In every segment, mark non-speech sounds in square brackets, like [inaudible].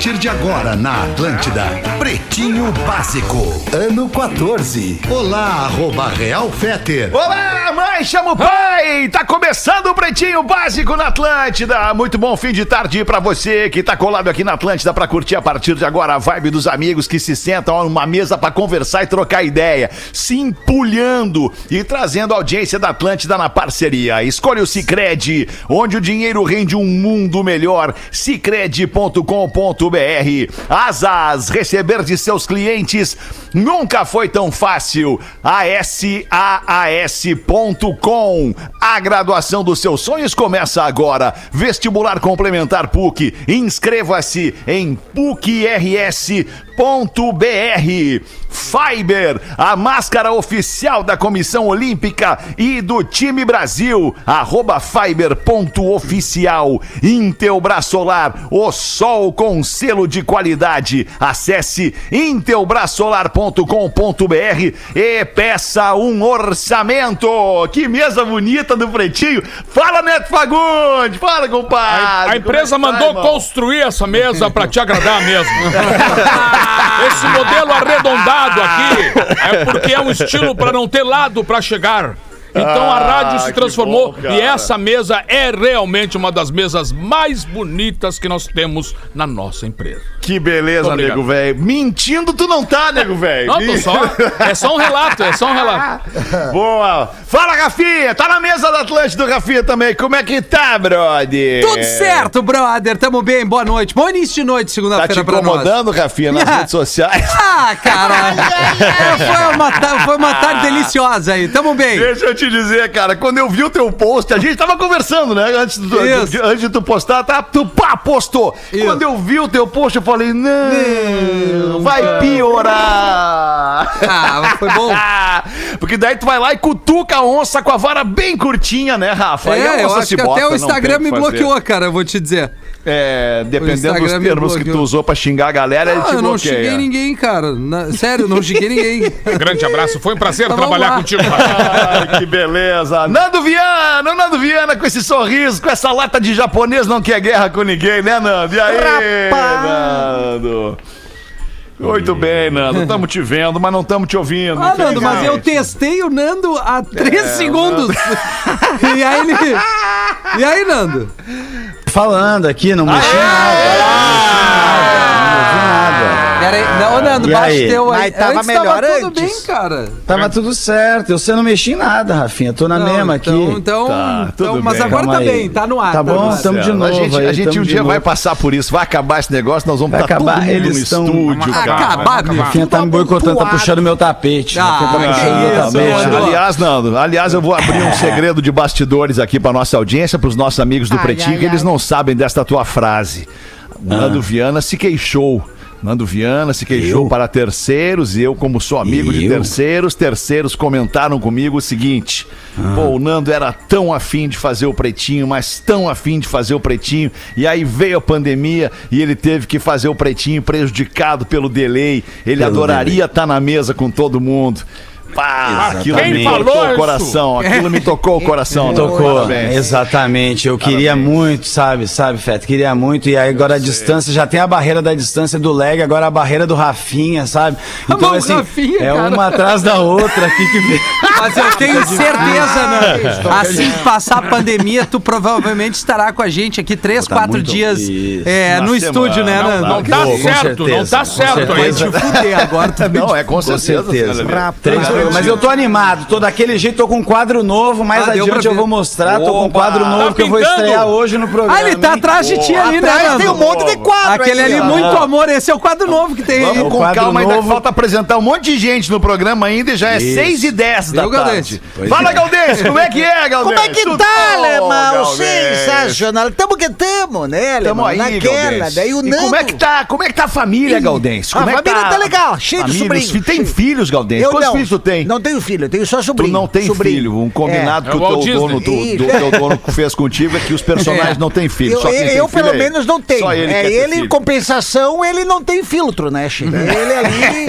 Partir de agora na Atlântida, Pretinho Básico, ano 14. Olá, arroba Real Feter. Olá, mãe, chama o pai! Tá começando o Pretinho Básico na Atlântida. Muito bom fim de tarde pra você que tá colado aqui na Atlântida pra curtir a partir de agora a vibe dos amigos que se sentam numa mesa pra conversar e trocar ideia, se empulhando e trazendo a audiência da Atlântida na parceria. Escolha o Cicred, onde o dinheiro rende um mundo melhor. Cicred.com.br. Asas, receber de seus clientes nunca foi tão fácil. ASAAS.com. A graduação dos seus sonhos começa agora. Vestibular complementar PUC. Inscreva-se em PUCRS.br. Fiber, a máscara oficial da Comissão Olímpica e do time Brasil. Arroba Fiber.oficial. Intelbras Solar, o sol com selo de qualidade. Acesse intelbrasolar.com.br e peça um orçamento. Que mesa bonita do Pretinho. Fala, Neto Fagundes. Fala, compadre. A empresa Como é que tá, mandou construir essa mesa pra te agradar mesmo. [laughs] Esse modelo arredondado aqui é porque é um estilo pra não ter lado pra chegar. Então a rádio Ah, se que transformou bom, e essa mesa é realmente uma das mesas mais bonitas que nós temos na nossa empresa. Que beleza, Obrigado. nego velho. Mentindo tu não tá, nego velho. Não, tô só. É só um relato, é só um relato. [laughs] Boa. Fala, Rafinha. Tá na mesa da Atlântida, Rafinha, também. Como é que tá, brother? Tudo certo, brother. Tamo bem, boa noite. Bom início de noite, Tá te segunda-feira pra nós. incomodando, Rafinha, nas [laughs] redes sociais? [laughs] Ah, cara. foi, uma, foi uma tarde deliciosa aí. Tamo bem. Deixa eu te dizer, cara, quando eu vi o teu post, a gente tava conversando, né? Antes, do, antes de tu postar, tá? Tu pá, postou. Isso. Quando eu vi o teu post, eu falei, não, vai piorar. Ah, foi bom. [laughs] Porque daí tu vai lá e cutuca a onça com a vara bem curtinha, né, Rafa? Aí a É, eu onça acho se que bota, até o não Instagram me bloqueou, cara, eu vou te dizer. É, dependendo dos termos que tu usou pra xingar a galera, ele Ah, te eu não bloqueia. xinguei ninguém, cara. Na- sério, não xinguei ninguém. Grande abraço, foi um prazer vamos trabalhar contigo. Ai, que beleza. Nando Viana, Nando Viana com esse sorriso, com essa lata de japonês não quer guerra com ninguém, né, Nando? E aí, Nando? Muito bem, Nando. Tamo te vendo, mas não tamo te ouvindo. Ah, Nando, mas eu testei o Nando há três É, segundos. [laughs] e aí ele. E aí, Nando? Falando aqui, não mexi nada. Não mexi nada. Pera aí. Não, Nando, E baixa aí? teu aí. Mas tava Antes melhor tava tudo antes. bem, cara. Tava tudo certo. Eu você não mexi em nada, Rafinha. Tô na Não, mesma então, aqui. Então, Tá, então mas bem. agora Calma tá aí. bem, tá no ar. Tá bom, no tamo de novo. a gente, a aí, gente tamo um dia vai novo. passar por isso, vai acabar esse negócio, nós vamos Vai estar acabar, eles no estão- estúdio, ar. cara. Acabar, meu Rafinha tá me boicotando, tá Pro ar. puxando meu tapete. Ah, tá puxando meu tapete. Aliás, Nando, aliás, eu vou abrir um segredo de bastidores aqui pra nossa audiência, pros nossos amigos do Pretinho, que eles não sabem desta tua frase. O Nando Viana se queixou. Nando Viana se queixou Eu? para terceiros e eu, como sou amigo de terceiros, terceiros comentaram comigo o seguinte: pô, o Nando era tão afim de fazer o pretinho, mas tão afim de fazer o pretinho, e aí veio a pandemia e ele teve que fazer o pretinho prejudicado pelo delay. Ele Pelo adoraria estar na mesa com todo mundo. Pá, aquilo Quem me falou tocou o isso? coração, aquilo me tocou o coração. [laughs] Tocou, Parabéns. exatamente. Eu queria muito, sabe, sabe, Feto? Queria muito. E aí agora a distância, já tem a barreira da distância do leg, agora a barreira do Rafinha, sabe? Então, Mas o assim, Rafinha, é cara. uma atrás da outra aqui que vem. [laughs] Mas eu tenho certeza, [laughs] Nando. Assim que passar a pandemia, tu provavelmente estará com a gente aqui três, Tá quatro dias é, no semana. estúdio, né, Não, Nando? Não tá Com certo, certeza, não tá certo Vai te fuder agora. Tu Não, é com Com certeza. certeza. Mas eu tô animado, tô daquele jeito, tô com um quadro novo, mais Ah, adiante eu vou mostrar, tô com um quadro novo Tá que eu vou estrear hoje no programa. Ah, ele tá atrás de ti ali, né, Atrás tem um monte de quadro Aquele aí, ali, muito amor. Esse é o quadro novo que tem aí. Vamos o com quadro calma, ainda novo. falta apresentar um monte de gente no programa ainda e já é Isso. 6 e 10 da Viu, tarde. Fala, é. Galdêncio, como é que é, Galdêncio? Como é que tá, alemão? Sensacional. Tamo que tamo, né, Tamo aí, Naquela. Daí o Nando... como é que tá, como é que tá a família, Galdêncio? A Como é família tá legal, cheio de sobrinhos, Tem filhos, Galdêncio? Eu Quantos não. filhos tu tem? Não tenho filho, eu tenho só Tu sobrinho. não tem sobrinho. filho. Um combinado É. que É o o teu dono, do, do teu dono fez contigo é que os personagens não têm filho. Eu, só quem eu- tem eu, filho pelo é menos, não tenho. Só ele é ele em compensação, ele não tem filtro, né, Chico? [laughs] Ele ali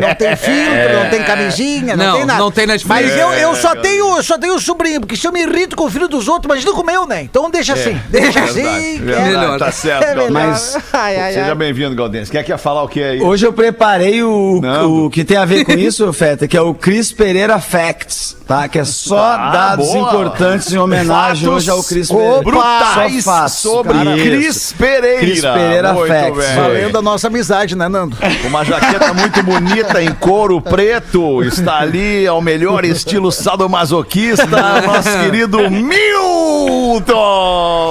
não tem filtro, não tem camisinha, não, Não, tem nada. não tem Netflix. Mas eu, eu só tenho, eu só tenho sobrinho, porque se eu me irrito com o filho dos outros, imagina com o meu, né? Então deixa assim, deixa assim. é- melhor. Tá certo, [laughs] é. Mas- Ai, ai, Seja bem-vindo, Galdense. Quer que ia falar o que aí? Hoje eu preparei o, o que tem a ver com [laughs] isso, Feta, que é o Cris Pereira Facts, tá? Que é só Ah, dados boa. importantes em homenagem Fatos hoje ao Cris Pereira. brutais Só fatos, sobre cara. Cris. Pereira. Cris Pereira Muito Facts. bem. Valendo a nossa amizade, né, Nando? [laughs] Uma jaqueta muito bonita em couro preto. Está ali ao melhor estilo sadomasoquista, nosso querido Milton!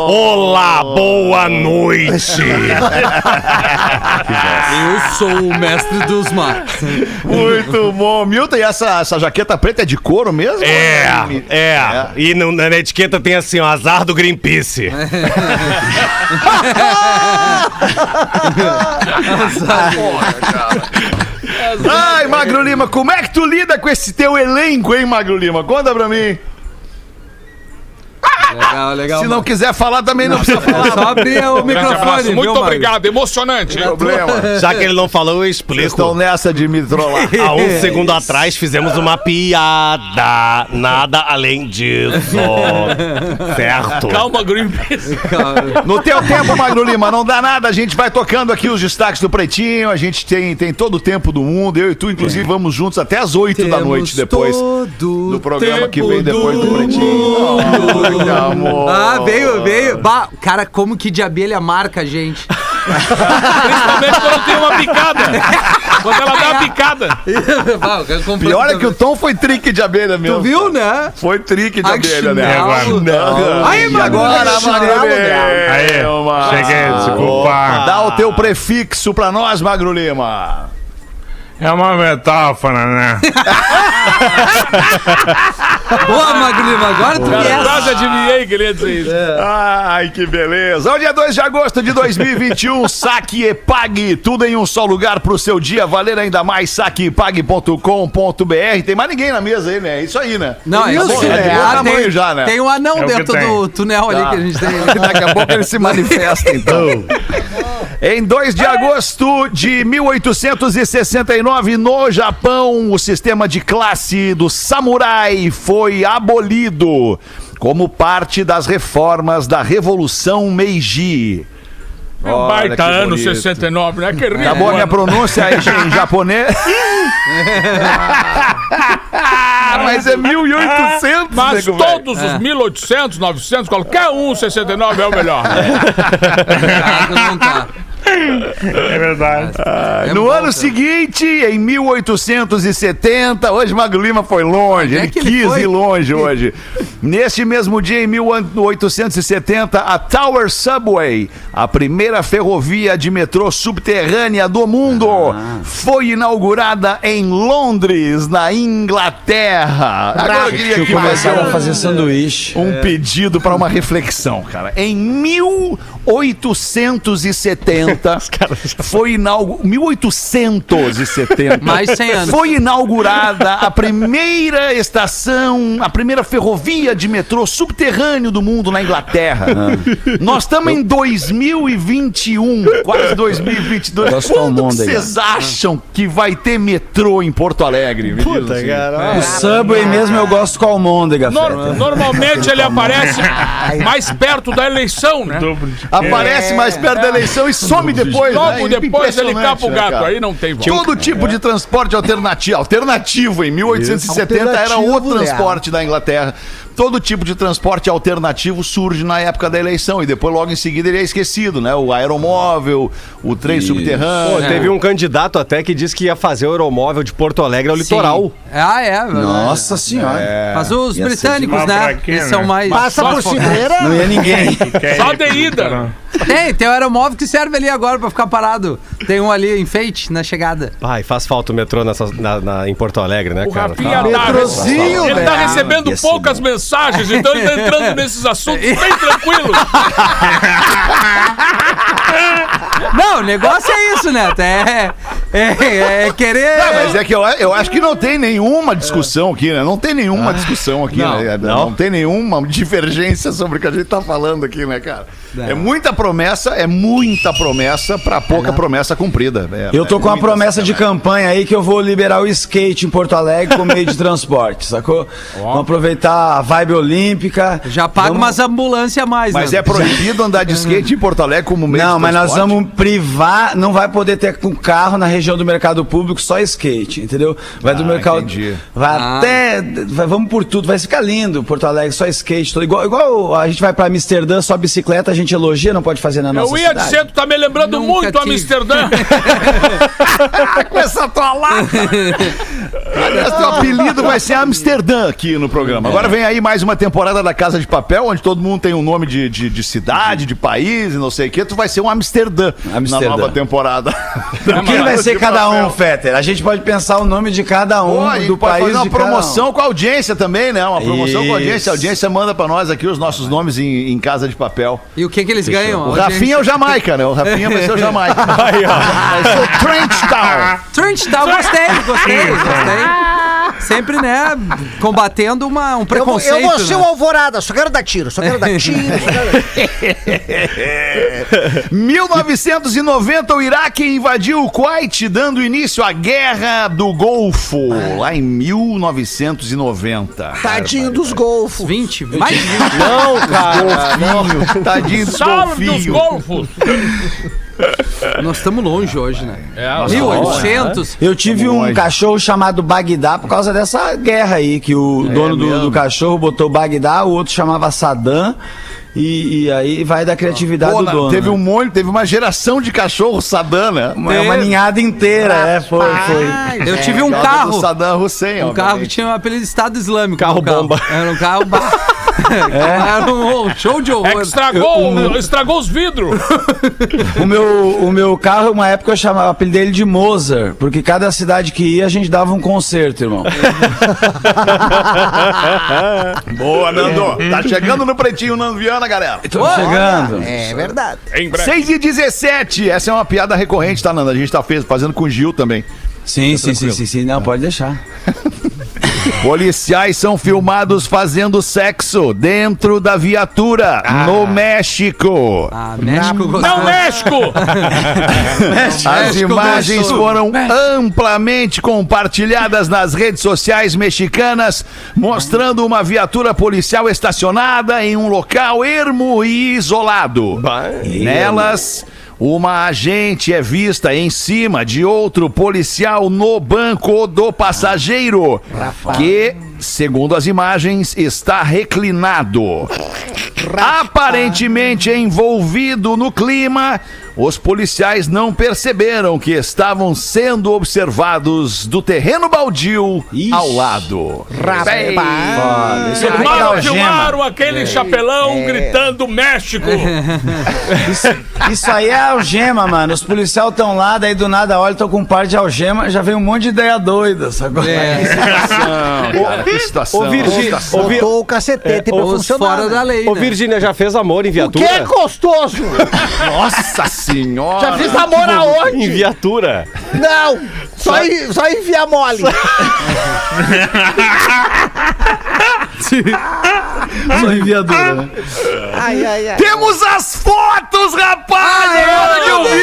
Olá, boa noite! [laughs] Eu sou o mestre dos matos. Muito bom. Milton, e essa, essa jaqueta preta é de couro mesmo? É, é. E no- na etiqueta tem assim, ó, azar do Greenpeace. [laughs] Ai, Magro Lima, como é que tu lida com esse teu elenco, hein, Magro Lima? Conta pra mim. Legal, legal. Se não quiser falar, também não precisa falar. É só abrir o microfone, Muito viu, obrigado. Emocionante. hein? problema. Já que ele não falou, eu Vocês explico. estão nessa de me trollar. [laughs] Há um segundo atrás fizemos uma piada. Nada além disso. [laughs] Certo? Calma, Greenpeace. No teu tempo, Magno Lima, não dá nada. A gente vai tocando aqui os destaques do Pretinho. A gente tem, tem todo o tempo do mundo. Eu e tu, inclusive, vamos juntos até as 8 da noite depois. do Do programa que vem depois do Pretinho. Ai, amor. Ah, veio, veio. Bah, cara, como que de abelha marca a gente? Principalmente quando tem uma picada. Quando ela dá uma picada. Pior é que o Tom foi trique de abelha mesmo. Tu viu, né? Foi trique de Ai, abelha, né? chinelo. Não. Aí, Magno, agora, chinelo Magro dela. Aí, cheguei, desculpa. Dá o teu prefixo pra nós, Magro Lima. É uma metáfora, né? [laughs] Boa, Magro Lima, agora tu Cara, quase adivinhei que ele ia dizer isso. Ai, que beleza. Ao dia 2 de agosto de 2021, [laughs] saque e pague. Tudo em um só lugar pro seu dia valer ainda mais. saquepague.com.br. Tem mais ninguém na mesa aí, né? É isso aí, né? Não, é Isso, isso. é de bom Ah, tamanho tem, já, né? Tem um anão É o que dentro tem. do túnel ali Tá. que a gente tem. [laughs] Daqui a pouco ele se manifesta, então. Em 2 de agosto de 1869, no Japão, o sistema de classe do samurai foi abolido como parte das reformas da Revolução Meiji. É um baita ano bonito. 69, né? Que rico. Tá bom a minha pronúncia aí em [laughs] japonês? [laughs] Mas é 1800, Mas nego velho. todos os 1800, 900, qualquer um, 69 é o melhor. [laughs] É verdade. É no bom, ano cara. seguinte, em 1870, hoje Magro Lima foi longe, é ele que ele quis foi? ir longe hoje. Neste mesmo dia, em 1870, a Tower Subway, a primeira ferrovia de metrô subterrânea do mundo, Ah. foi inaugurada em Londres, na Inglaterra. Agora eu queria Que começaram a um, fazer sanduíche. um pedido para uma reflexão, cara. Em 1870 foi inaugurada 1870 Mais 100 anos. foi inaugurada a primeira estação, a primeira ferrovia de metrô subterrâneo do mundo na Inglaterra. Nós estamos em 2021, quase 2022. Gosto do Quando mundo que aí, vocês acham que vai ter metrô em Porto Alegre? Diz assim. O Subway mesmo eu gosto com almôndega, Nor- Feta. normalmente ele aparece [laughs] mais perto da eleição, né? Aparece mais perto da eleição e some depois. Logo né? depois ele capa o né, gato. cara? Aí não tem volta. Todo tipo de transporte alternativo. Alternativo, em 1870 era o transporte da Inglaterra. Todo tipo de transporte alternativo surge na época da eleição e depois, logo em seguida, ele é esquecido, né? O aeromóvel, o trem subterrâneo. Pô, teve um candidato até que disse que ia fazer o aeromóvel de Porto Alegre ao litoral. Sim. Ah, é. verdade. Nossa senhora. Mas os Ia britânicos, né? pra quê, Eles né? são mais. Passa por cidreira. Não ia ninguém. [laughs] Só de ida. Tem, tem o aeromóvel que serve ali agora pra ficar parado. Tem um ali, enfeite, na chegada. Ai, faz falta o metrô nessa- na- na- em Porto Alegre, né, O cara? Rafinha tá, Metrozinho, ele tá recebendo ser poucas bom. Mensagens, então ele tá entrando nesses assuntos bem tranquilo. Não, o negócio é isso, Neto. É, é, é querer. Não, mas é que eu, eu acho que não tem nenhuma discussão aqui, né? Não tem nenhuma discussão aqui, Não, né? Não. tem nenhuma divergência sobre o que a gente tá falando aqui, né, cara? É muita promessa, é muita promessa pra pouca promessa cumprida. É, Eu tô é com uma muita promessa de campanha aí que eu vou liberar o skate em Porto Alegre como meio de transporte, sacou? Vamos aproveitar a vibe olímpica. Já paga Vamos- umas ambulâncias a mais, Mas né? é proibido andar de [laughs] skate em Porto Alegre como meio Não, de mas nós vamos privar, não vai poder ter com carro na região do mercado público, só skate, entendeu? Vai do Ah, mercado. entendi. Vai Ah. até. vai- vamos por tudo, vai ficar lindo. Porto Alegre, só skate. Todo, igual, igual a gente vai pra Amsterdã, só bicicleta, a gente elogia, não pode fazer na nossa Eu ia cidade. dizer, tu tá me lembrando Nunca muito tive. Amsterdã. [laughs] [laughs] com essa tua lata. Aliás, teu apelido vai ser Amsterdã aqui no programa. Agora vem aí mais uma temporada da Casa de Papel, onde todo mundo tem um nome de, de, de cidade, de país e não sei o quê. Tu vai ser um Amsterdã, Amsterdã. na nova temporada. [laughs] Quem vai ser cada papel. um, Fetter? A gente pode pensar o nome de cada um Pô, do pode país fazer uma de cada um. promoção com a audiência também, né? Uma promoção com a audiência. Isso. A audiência manda pra nós aqui os nossos nomes em, em Casa de Papel. E o que que eles ganham? O Rafinha é o Jamaica, né? O Rafinha vai ser o Jamaica. [laughs] Aí, ó. Vai ser o Trent Town. Trent Town, gostei, gostei, gostei. Sempre, né, combatendo uma, um Eu, vou- preconceito. eu vou ser o né? Alvorada, só quero dar tiro, só quero dar [laughs] tiro. Quero... 1990, [laughs] o Iraque invadiu o Kuwait, dando início à Guerra do Golfo, lá em 1990. Tadinho dos golfos. 20, mais de 20. Não, cara. Golfinho, tadinho dos Salve dos golfinhos. golfos. [laughs] Nós estamos longe hoje, né? É, 1800. Eu tive Vamos um longe. cachorro chamado Bagdá por causa dessa guerra aí, que o dono do, do cachorro botou Bagdá, o outro chamava Saddam, e, e aí vai da criatividade Pô, do dono. teve né? um monte, teve uma geração de cachorro Saddam, né? Uma, é uma ninhada inteira, é, foi, foi. Eu tive um causa carro. Saddam Hussein, Um carro que tinha o apelido de Estado Islâmico. Carro. bomba. Era um carro. [laughs] ba- [laughs] Era um show de É horror. que estragou, estragou os vidros. [laughs] O meu, o meu carro, uma época eu chamava o apelido dele de Mozart, porque cada cidade que ia a gente dava um concerto, irmão. [laughs] Boa, Nando. Tá chegando no pretinho, Nando Viana, galera. Tô chegando. É verdade. Em breve. 6 e 17. Essa é uma piada recorrente, tá, Nando? A gente tá fez- fazendo com o Gil também. Sim, sim, sim, sim, sim, não, pode deixar. Policiais são filmados fazendo sexo dentro da viatura no México. Ah, México gostou. Não, México! [laughs] As imagens foram amplamente compartilhadas nas redes sociais mexicanas, mostrando uma viatura policial estacionada em um local ermo e isolado. Nelas, uma agente é vista em cima de outro policial no banco do passageiro, que, segundo as imagens, está reclinado. Aparentemente envolvido no clima, os policiais não perceberam que estavam sendo observados do terreno baldio Ixi. ao lado. Isso é Filmaram, legal, gema. filmaram aquele chapelão gritando México. [laughs] Isso, isso aí é algema, mano. Os policiais estão lá, daí do nada olha, tô com um par de algema, já vem um monte de ideia doida, sacou? É, [laughs] que situação. Ô, Virgínia, que Botou o cacetete pra os funcionar. fora da né? lei, Ô, né? Virgínia, já fez amor em Que viatura? é gostoso! [laughs] Nossa senhora. Já fiz amor Em aonde? viatura. Não! Só, em- só enviar mole. [laughs] [laughs] Só enviadura, né? Ai, ai, ai. Temos as fotos, rapaz! É hora de ouvir!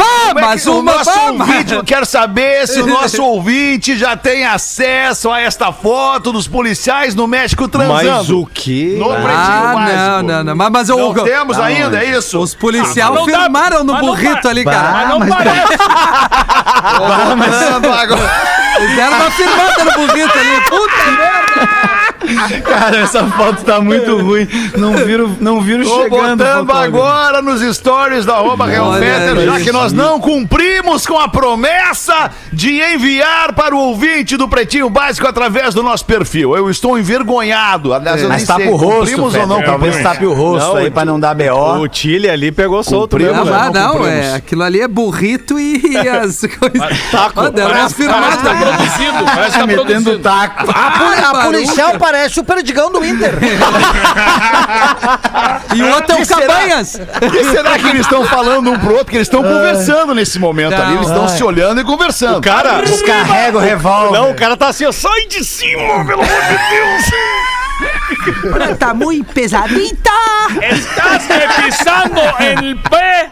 Ah, é mas o nosso ouvinte, eu quero saber se o nosso [laughs] ouvinte já tem acesso a esta foto dos policiais no México transando. Mas o quê? No Ah, não, não, não. Mas, mas eu, Não temos ainda, é isso? os policiais Ah, mas não dá- filmaram no mas burrito ali, cara. Mas não parece. [laughs] Transando agora. Eles deram uma filmada no burrito ali. Puta merda. [laughs] Cara, essa foto tá muito ruim. Não viro, não viro Tô chegando. botando agora nos stories da arroba Real Olha Fetter, já que nós não cumprimos com a promessa de enviar para o ouvinte do Pretinho Básico através do nosso perfil. Eu estou envergonhado. Aliás, eu Mas tapa o rosto, cumprimos ou não Talvez tape o rosto Não, aí o pra não dar O BO. Chile ali pegou solto mesmo. Não, né? ah, não, é, aquilo ali é burrito e [laughs] as coisas. taco. Deram umas Parece, parece que tá produzido. Parece que tá Metendo produzido. taco. A, poli- a Ai, policial parece o perdigão do Inter. [laughs] E o outro é o? Cabanhas. O que será que eles estão falando um pro outro? Que eles estão conversando nesse momento ali. Eles estão se olhando e conversando. Cara, Descarrega o revólver. não, o cara tá assim, ó, sai de cima, pelo amor de Deus. Tá muito pesadita. Estás me pisando el pé.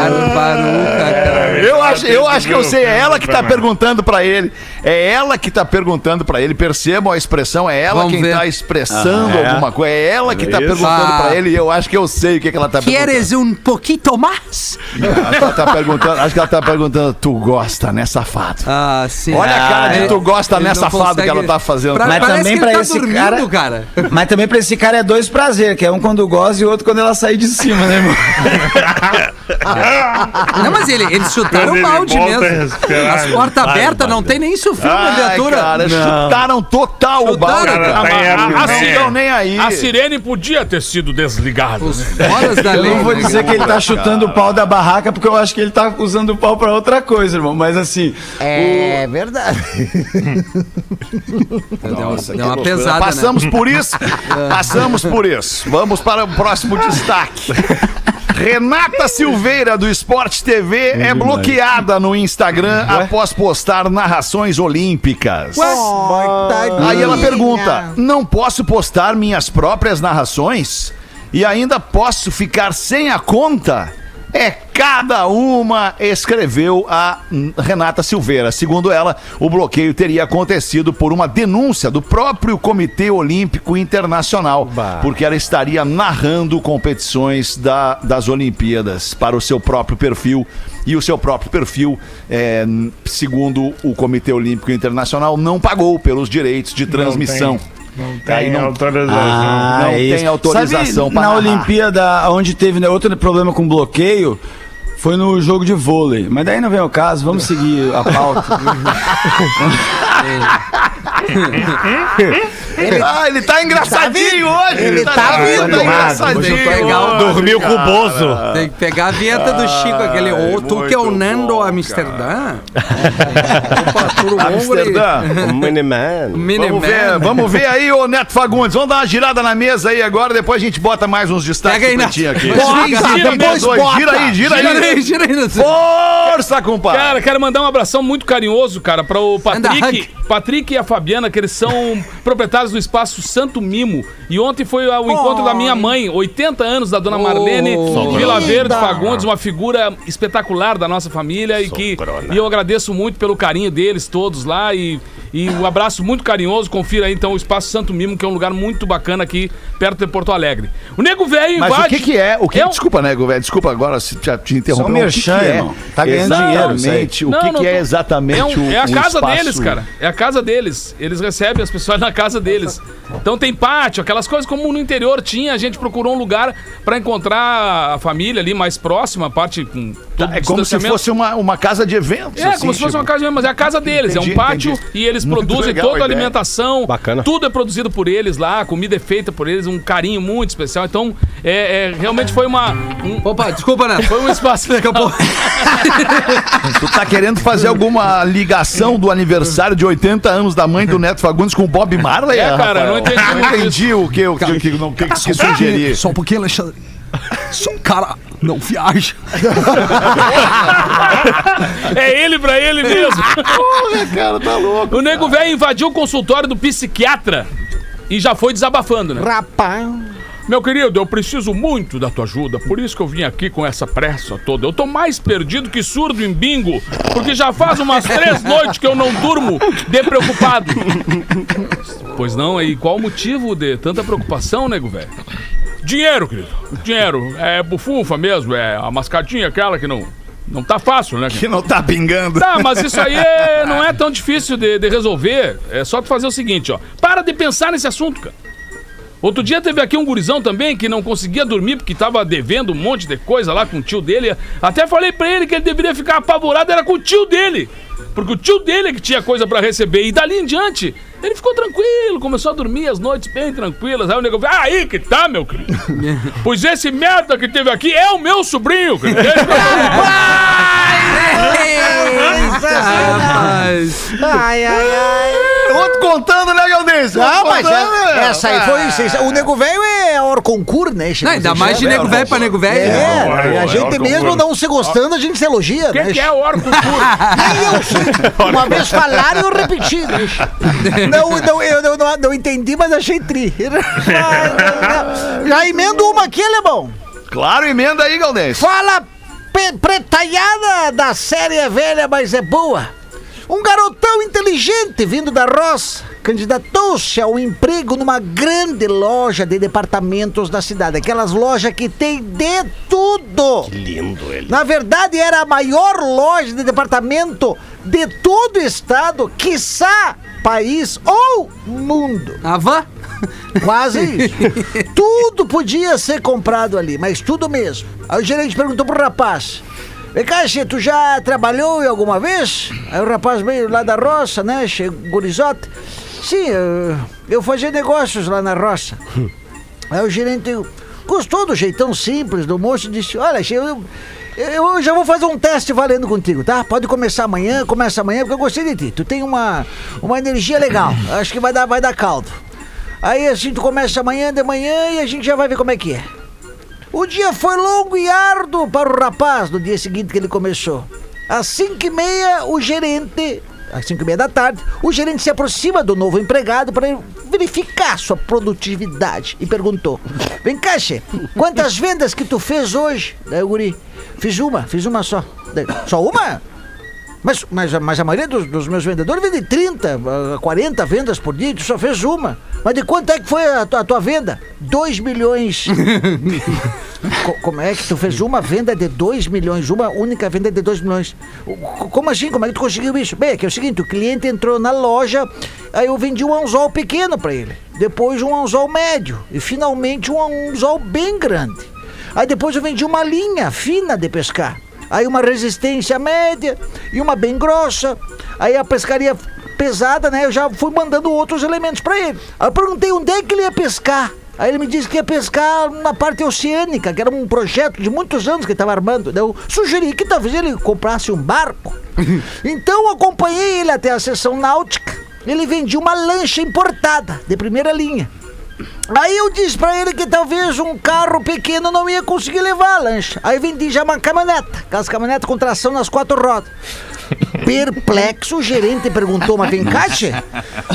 Barbaruca, cara. Eu acho, eu acho que eu sei, é ela que tá perguntando pra ele. É ela que tá perguntando pra ele. Percebam a expressão, é ela Vamos quem ver. tá expressando Ah, é? alguma coisa. É ela que tá perguntando Ah. pra ele e eu acho que eu sei o que, que ela tá Queres um pouquinho mais? perguntando. Ela tá perguntando. Acho que ela tá perguntando, tu gosta, né, safado? Ah, sim. Olha a cara de tu gosta, né, safado, consegue- que ela tá fazendo. Pra- Mas parece também que pra ele tá esse dormindo, cara- cara. Mas também pra esse cara é dois prazeres, que é um quando goza e o outro quando ela sair de cima, né? Não, mas ele, eles chutaram ele balde mesmo. As portas abertas, não tem nem sufil na viatura. cara, chutaram total o Chutaram, balde, cara. Tá a- a- Não estão nem aí. A sirene podia ter sido desligada. Os né? foras da Eu lei. não vou né? dizer que ele tá chutando o pau da barraca, porque eu acho que ele tá usando o pau pra outra coisa, irmão. Mas assim, É verdade. Deu, [laughs] deu uma pesada, né? Passamos por isso? [laughs] Passamos por isso. Vamos para o próximo destaque. Renata Silveira, do Esporte TV, é bloqueada no Instagram após postar narrações olímpicas. Aí ela pergunta: não posso postar minhas próprias narrações? E ainda posso ficar sem a conta? É cada uma, escreveu a Renata Silveira. Segundo ela, o bloqueio teria acontecido por uma denúncia do próprio Comitê Olímpico Internacional, porque ela estaria narrando competições da- das Olimpíadas para o seu próprio perfil. E o seu próprio perfil, é, segundo o Comitê Olímpico Internacional, não pagou pelos direitos de transmissão. Não Aí tem não- autorização. Ah, Não é tem isso. autorização Sabe, pra na narrar. Olimpíada, onde teve né, outro problema com bloqueio, foi no jogo de vôlei. Mas daí não vem o caso, vamos seguir a pauta. [laughs] [laughs] ah, ele tá engraçadinho hoje! ele tá vendo, vindo. Hoje eu tô legal. Dormiu com o Bozo. Tem que pegar a vinheta do Chico, aquele. Ô, tu que é o Nando bom, Amsterdã? [laughs] Amsterdã. [laughs] Miniman. Vamos ver, vamos ver aí, ô Neto Fagundes. Vamos dar uma girada na mesa aí agora, depois a gente bota mais uns destaques Pega aí, aqui. Bota, depois bota. Gira aí, gira, Gira aí. aí, gira aí. Força, compadre. Cara, quero mandar um abração muito carinhoso, cara, para o Patrick. Patrick e a Fabiana, que eles são proprietários do espaço Santo Mimo. E ontem foi o encontro da minha mãe, 80 anos da dona Marlene Oh. Vila Verde. Fagundes, uma figura espetacular da nossa família e que e eu agradeço muito pelo carinho deles todos lá e e um abraço muito carinhoso. Confira aí então o Espaço Santo Mimo, que é um lugar muito bacana aqui perto de Porto Alegre. O Nego Velho Mas invade. o que que é? O que, É um- Desculpa, né, velho? Desculpa agora se te, te interromper. Só um mas o que que merchan, é? irmão. Tá ganhando dinheiro. Exatamente. O Não, que, não que é exatamente É, um- o é a o casa espaço- deles, cara. É a casa deles. Eles recebem as pessoas na casa deles. Então tem pátio, aquelas coisas como no interior tinha. A gente procurou um lugar pra encontrar a família ali mais próxima, a parte com todo É como se fosse uma, uma casa de eventos. É, assim, como se fosse tipo. uma casa mesmo, mas é a casa deles, é Entendi, um pátio entendi. e eles Muito produzem legal toda a a alimentação. Bacana. Tudo é produzido por eles lá, a comida é feita por eles, um carinho muito especial. Então, é, é, realmente foi uma. um- Opa, desculpa, Neto. foi um espaço [laughs] legal. [laughs] Tu tá querendo fazer alguma ligação do aniversário de 80 anos da mãe do Neto Fagundes com o Bob Marley? É, cara, Rafael? não entendi Não entendi o que, o que, o que, não- o que, que, que sugerir. Só um pouquinho, Alexandre. Só, cara, não viaja. [laughs] É ele pra ele mesmo. cara, tá louco. O nego velho invadiu o consultório do psiquiatra e já foi desabafando, né? Rapaz. Meu querido, eu preciso muito da tua ajuda, por isso que eu vim aqui com essa pressa toda. Eu tô mais perdido que surdo em bingo, porque já faz umas três noites que eu não durmo de preocupado. Pois não, e qual o motivo de tanta preocupação, nego velho? Dinheiro, querido. Dinheiro. É bufufa mesmo, é a mascadinha aquela que não, não tá fácil, né? Que não tá pingando. Tá, mas isso aí é- [laughs] não é tão difícil de, de resolver. É só tu fazer o seguinte, ó. Para de pensar nesse assunto, cara. Outro dia teve aqui um gurizão também que não conseguia dormir porque tava devendo um monte de coisa lá com o tio dele. Até falei pra ele que ele deveria ficar apavorado, era com o tio dele. Porque o tio dele é que tinha coisa pra receber. E dali em diante, ele ficou tranquilo, começou a dormir as noites bem tranquilas. Aí o nego falou, ah, aí que tá, meu querido. [laughs] pois esse merda que teve aqui é o meu sobrinho, querido. Rapaz. Ai, ai, ai. Outro contando, né, Galdês? Não, mas é- né? essa aí foi. cês- O nego velho é hora concurso, né? Não, ainda mais de nego velho pra nego velho. É, né? a gente mesmo não se gostando, a gente se elogia, O que, né? que é o órgão Nem eu sei. Uma vez falaram e eu repeti. né? Não, não, eu não, entendi, mas achei tri. Já emendo uma aqui, alemão. Claro, emenda aí, Galdês. Fala, pretalhada da série é velha, mas é boa. Um garotão inteligente vindo da roça candidatou-se ao emprego numa grande loja de departamentos da cidade. Aquelas lojas que tem de tudo. Lindo ele. Na verdade, era a maior loja de departamento de todo o estado, quiçá país ou mundo. A van? [laughs] Quase isso. tudo podia ser comprado ali, mas tudo mesmo. Aí o gerente perguntou pro rapaz: Vem cá, che, tu já trabalhou alguma vez? Aí o rapaz veio lá da roça, né? Che, gurizote. Sim, eu, eu fazia negócios lá na roça. Aí o gerente gostou do jeitão simples do moço e disse: Olha, che, eu, eu já vou fazer um teste valendo contigo, tá? Pode começar amanhã, começa amanhã, porque eu gostei de ti. Tu tem uma, uma energia legal. Acho que vai dar, vai dar caldo. Aí assim, tu começa amanhã de manhã e a gente já vai ver como é que é. O dia foi longo e árduo para o rapaz no dia seguinte que ele começou. Às cinco e meia, o gerente... Às cinco e meia da tarde, o gerente se aproxima do novo empregado para verificar sua produtividade e perguntou: Vem cá, che, quantas vendas que tu fez hoje? Daí o guri, fiz uma, fiz uma só. Daí, só uma? Mas, mas, mas a maioria dos, dos meus vendedores vende 30, ah, 40 vendas por dia, tu só fez uma. Mas de quanto é que foi a tua, a tua venda? 2 milhões. [laughs] Co- como é que tu fez uma venda de 2 milhões? Uma única venda de 2 milhões? Como assim? Como é que tu conseguiu isso? Bem, é que é o seguinte, o cliente entrou na loja, aí eu vendi um anzol pequeno pra ele. Depois um anzol médio. E finalmente um anzol bem grande. Aí depois eu vendi uma linha fina de pescar. Aí uma resistência média e uma bem grossa. Aí a pescaria pesada, né? Eu já fui mandando outros elementos pra ele. Aí eu perguntei onde é que ele ia pescar. Aí ele me disse que ia pescar na parte oceânica, que era um projeto de muitos anos que ele estava armando. Eu sugeri que talvez ele comprasse um barco. [laughs] Então eu acompanhei ele até a seção náutica. Ele vendia uma lancha importada, de primeira linha. Aí eu disse pra ele que talvez um carro pequeno não ia conseguir levar a lancha. Aí vendi já uma caminhoneta, aquelas caminhonetas com tração nas quatro rodas. [laughs] Perplexo, o gerente perguntou, mas vem cá,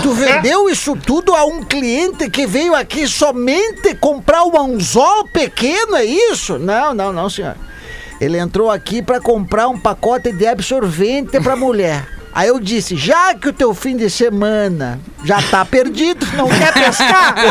tu vendeu isso tudo a um cliente que veio aqui somente comprar um anzol pequeno, é isso? Não, não, não, senhor. Ele entrou aqui pra comprar um pacote de absorvente pra mulher. Aí eu disse, já que o teu fim de semana já tá perdido, não quer pescar? [laughs]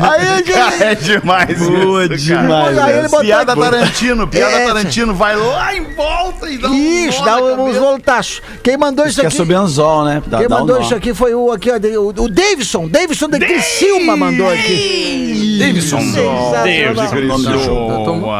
Aí gente... [laughs] É demais Boa isso, cara. demais, Aí ele botou Piada aqui. Tarantino, piada É, Tarantino, vai lá em volta e dá um Isso, dá na uns voltaços. Quem mandou isso Que é aqui... sobre anzol, né? Dá, Quem dá um mandou nó. isso aqui foi o aqui, ó, o, o Davidson. Davidson de Criciúma mandou aqui. Davidson. Sensacional.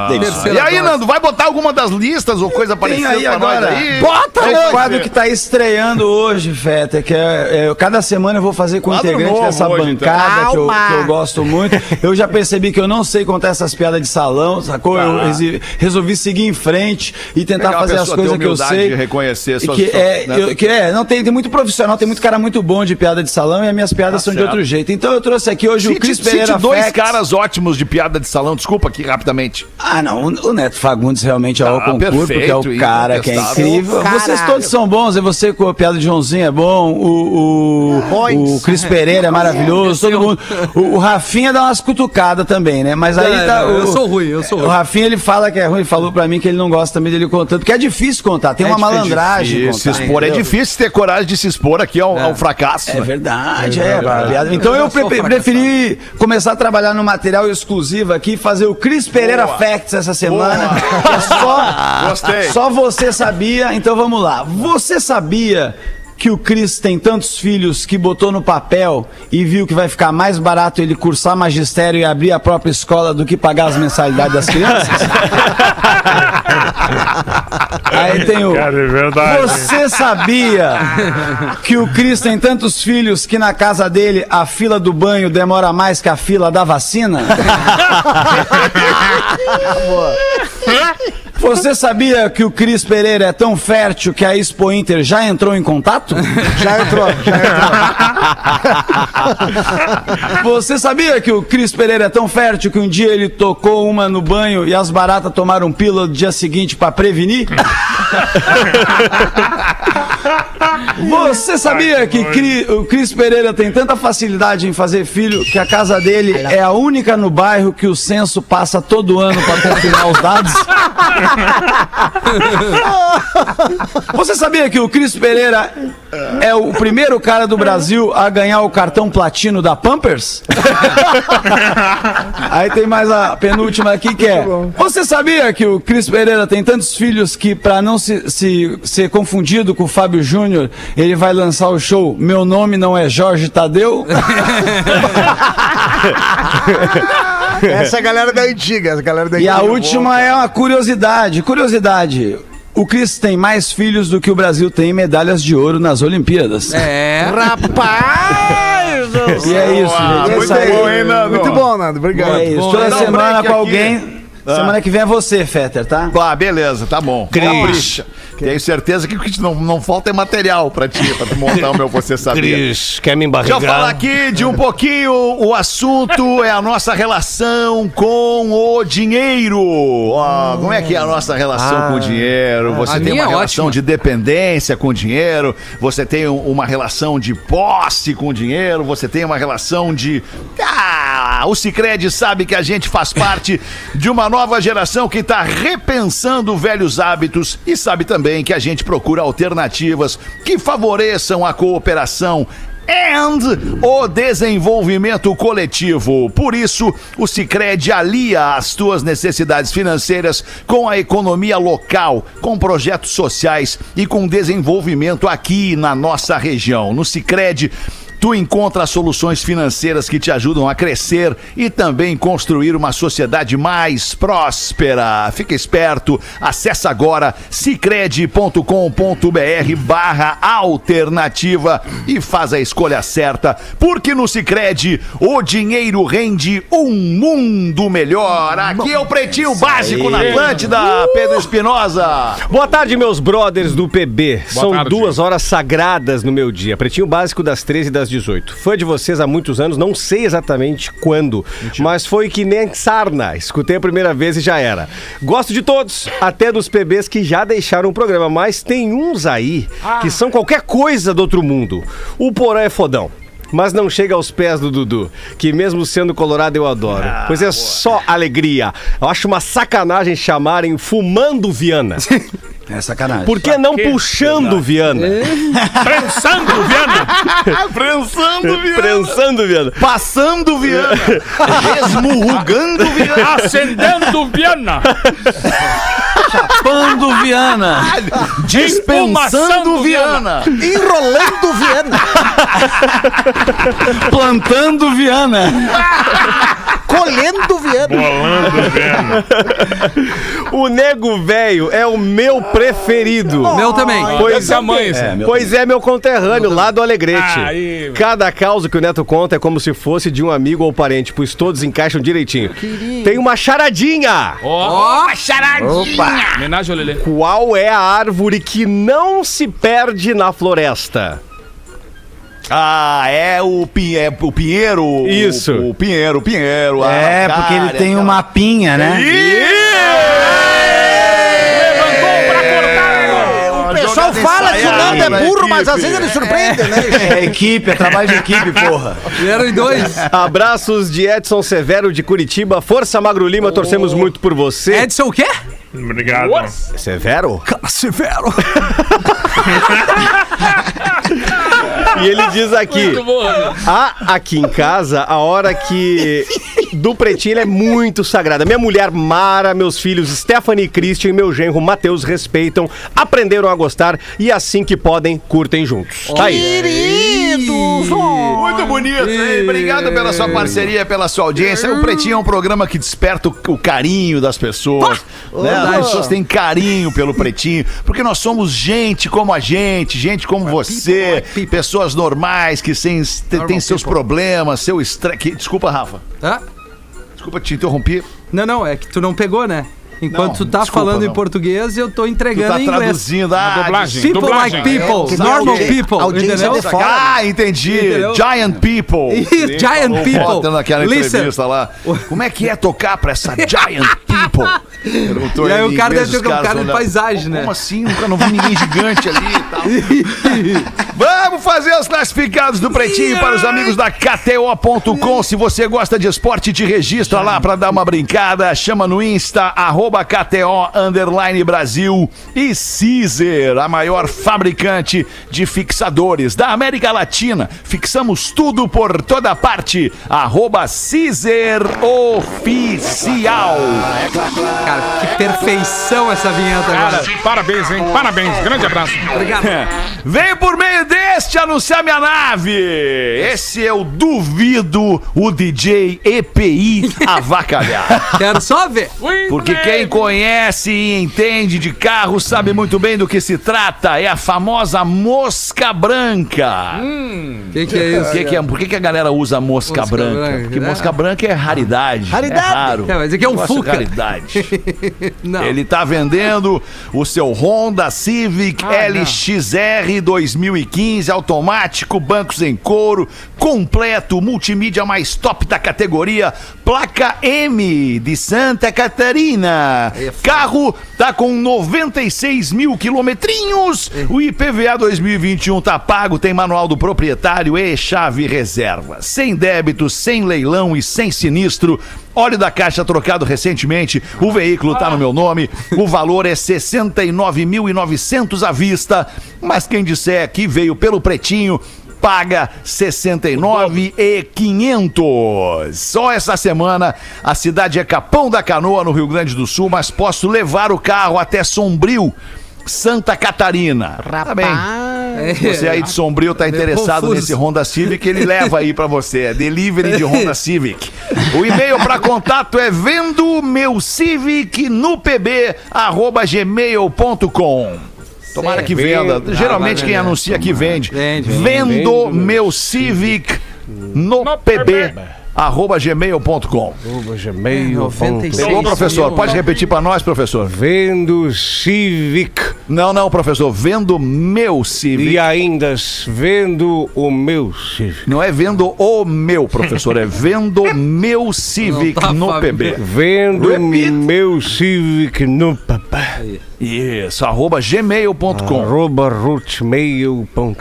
Davidson. E aí, Nando, vai botar alguma das listas ou coisa parecida aí pra nós agora. aí? Bota É o quadro que tá estreando hoje, Feta, que é, é- cada semana eu vou fazer com o integrante dessa hoje, então. bancada que eu, que eu gosto muito. Eu já percebi que eu não sei contar essas piadas de salão, sacou? Eu resi- resolvi seguir em frente e tentar Legal fazer as coisas que eu sei. de reconhecer suas- que é, né? eu- que é, não tem, tem muito profissional, tem muito cara muito bom de piada de salão e as minhas piadas são de Tá certo. outro jeito. Então eu trouxe aqui hoje o Cite, Cris cite Pereira dois Facts. caras ótimos de piada de salão, desculpa aqui rapidamente. Ah, não. O o Neto Fagundes realmente é o Ah, porque é o cara que é incrível. Caralho. Vocês todos são bons, e você com a piada de Joãozinho é bom, o, o, o Cris Pereira é maravilhoso, todo mundo. O, o Rafinha dá umas cutucadas também, né? Mas aí É, tá. não, o, eu sou ruim, eu sou O ruim. Rafinha ele fala que é ruim, falou pra mim que ele não gosta também dele contando, porque é difícil contar, tem uma malandragem. É Se contar, expor, é entendeu? difícil ter coragem de se expor aqui ao, ao fracasso. É né? verdade, é. piada. Então eu, Eu preferi começar a trabalhar no material exclusivo aqui, fazer o Cris Pereira Boa. Facts essa semana. Boa. que é só, Gostei. só você sabia. Então vamos lá. Você sabia que o Cris tem tantos filhos que botou no papel e viu que vai ficar mais barato ele cursar magistério e abrir a própria escola do que pagar as mensalidades das crianças? [laughs] Aí tem o. Cara, é verdade. Você sabia que o Cris tem tantos filhos que na casa dele a fila do banho demora mais que a fila da vacina? [laughs] Você sabia que o Cris Pereira é tão fértil que a Expo Inter já entrou em contato? [laughs] Já entrou, já entrou. Você sabia que o Cris Pereira é tão fértil que um dia ele tocou uma no banho e as baratas tomaram pílula no dia seguinte pra prevenir? [laughs] Você sabia que o Cris Pereira tem tanta facilidade em fazer filho que a casa dele é a única no bairro que o censo passa todo ano pra confirmar os dados? Você sabia que o Cris Pereira é o primeiro cara do Brasil a ganhar o cartão platino da Pampers? Aí tem mais a penúltima aqui que é: Você sabia que o Cris Pereira tem tantos filhos que, pra não se, se- ser confundido com o Fábio Júnior, ele vai lançar o show Meu Nome Não É Jorge Tadeu? [laughs] [laughs] Essa é a galera da antiga, essa galera da E a antiga. última é uma curiosidade. Curiosidade. O Cris tem mais filhos do que o Brasil tem em medalhas de ouro nas Olimpíadas. É. Rapaz! E é isso, gente. É muito isso aí. bom, hein, Nando? Muito bom, Nando. Obrigado. É isso. Toda um semana com aqui. alguém. Semana que vem é você, Fetter, tá? Ah, beleza, tá bom. Cris. Capricha. Tenho certeza que o que não, não falta é material pra ti, pra tu montar o meu Você Sabia. Cris, quer me Deixa embarregar? eu falar aqui de um pouquinho. O assunto é a nossa relação com o dinheiro. Ó, como é que é a nossa relação com o dinheiro? Você a tem uma é relação ótima. de dependência com o dinheiro, você tem um- uma relação de posse com o dinheiro, você tem uma relação de. Ah, o Cicred sabe que a gente faz parte de uma nova geração que está repensando velhos hábitos e sabe também que a gente procura alternativas que favoreçam a cooperação and o desenvolvimento coletivo. Por isso, o Sicredi alia as tuas necessidades financeiras com a economia local, com projetos sociais e com desenvolvimento aqui na nossa região. No Sicredi Tu encontra soluções financeiras que te ajudam a crescer e também construir uma sociedade mais próspera. Fica esperto, acessa agora cicred.com.br barra alternativa e faz a escolha certa, porque no Cicred o dinheiro rende um mundo melhor. Aqui é o Pretinho Básico na Atlântida, Pedro Espinosa. Boa tarde, meus brothers do PB. São tarde. duas horas sagradas no meu dia. Pretinho básico das 13 e das 18. Fã de vocês há muitos anos, não sei exatamente quando, mas foi que nem sarna. Escutei a primeira vez e já era. Gosto de todos, até dos PBs que já deixaram o programa, mas tem uns aí que são qualquer coisa do outro mundo. O Porã é fodão. Mas não chega aos pés do Dudu, que mesmo sendo colorado eu adoro. pois é só alegria. Eu acho uma sacanagem chamarem Fumando Viana. [laughs] É sacanagem. Por que não puxando Viana? [laughs] Prensando, Viana! [laughs] Prensando, Viana. Prensando Viana. Passando, Viana. Esmurrugando, Viana. Acendendo, Viana! Pando Viana. Dispensando, Viana. Enrolando Viana. Plantando Viana. Colhendo Viana. O nego velho é o meu preferido. Meu também. Pois a mãe, assim. é, pois é, meu conterrâneo, lá do Alegrete. Aí. Cada causa que o Neto conta é como se fosse de um amigo ou parente, pois todos encaixam direitinho. Tem uma charadinha! Ó, homenagem ao Lelê. Qual é a árvore que não se perde na floresta? Ah, é o, é o Pinheiro. o- Isso. O, Pinheiro, o Pinheiro. ah, É, porque ele tem aquela- uma pinha, né? O pessoal fala que o Nando é burro, mas às vezes ele surpreende, né? É equipe, é trabalho de equipe, porra. Vieram em dois. Abraços de Edson Severo de Curitiba. Força Magro Lima, torcemos muito por você. Edson o quê? Obrigado. Severo? Severo. E ele diz aqui: há aqui em casa a hora que do pretinho ele é muito sagrada. Minha mulher Mara, meus filhos Stephanie e Christian e meu genro Matheus respeitam, aprenderam a gostar e assim que podem, curtem juntos. Tá aí. Queridos! Muito bonito, hein? Obrigado pela sua parceria, pela sua audiência. O Pretinho é um programa que desperta o, o carinho das pessoas. né? As pessoas têm carinho pelo Pretinho, porque nós somos gente como a gente, gente como você, pessoas normais que sem, têm seus problemas, seu estresse. Desculpa, Rafa. Hã? Desculpa te interromper. Não, não, é que tu não pegou, né? Enquanto Não, tu tá desculpa, falando não. em português, eu tô Tu entregando tá em inglês. traduzindo. Ah, dublagem. People dublagem. like people, É, normal audi- people, entendeu? Ah, entendi. Entendeu? Giant People. Giant people. Potter naquela Listen. entrevista lá. Como é que é tocar pra essa Giant People? Perguntou E aí ele o cara deve ter um cara de paisagem, né? Como assim? Nunca não vi ninguém gigante ali e tal. [laughs] Vamos fazer os classificados do Pretinho para os amigos da KTO.com. Se você gosta de esporte, te registra lá para dar uma brincada. Chama no Insta, arroba KTO Underline Brasil e Caesar, a maior fabricante de fixadores da América Latina. Fixamos tudo por toda parte. Arroba Caesar Oficial. Cara, que perfeição essa vinheta Cara, agora. parabéns, hein? Parabéns. Grande abraço. Obrigado. Vem por meio deste anunciar minha nave. Esse eu duvido o DJ EPI avacalhar. Quero só ver. Porque quem conhece e entende de carro sabe muito bem do que se trata. É a famosa mosca branca. O que, que é Por isso? que, que é- por que, que a galera usa mosca, Mosca branca? branca, Porque né? mosca branca é raridade. Raridade. É raro. É, mas aqui é um Fuca. Raridade. [laughs] Não. Ele tá vendendo o seu Honda Civic Ah, LXR 2015 automático, bancos em couro, completo, multimídia mais top da categoria, placa M de Santa Catarina. Carro tá com 96 mil quilometrinhos. O IPVA 2021 tá pago, tem manual do proprietário e chave reserva. Sem débito, sem leilão e sem sinistro. Óleo da caixa trocado recentemente. O veículo tá no meu nome. O valor é 69.900 à vista. Mas quem disser que veio pelo pretinho paga 69,500. Só essa semana a cidade é Capão da Canoa no Rio Grande do Sul, mas posso levar o carro até Sombrio. Santa Catarina. Tá bem. Você aí de Sombrio tá interessado confuso. nesse Honda Civic, ele leva aí pra você. É delivery de Honda Civic. O e-mail para contato é vendo meu Civic no pb arroba gmail.com. Tomara que venda. Geralmente quem anuncia aqui vende. Vende, Vendo meu Civic no pb arroba gmail.com. Pegou, professor? Pode repetir pra nós, professor? Vendo Civic. Não, não, professor. Vendo meu Civic. E ainda vendo o meu Civic. Não é vendo o meu, professor, é vendo [laughs] meu Civic tá no. PB. Vendo Repita. meu Civic no papai. Isso, arroba gmail.com. Arroba rootmail.com.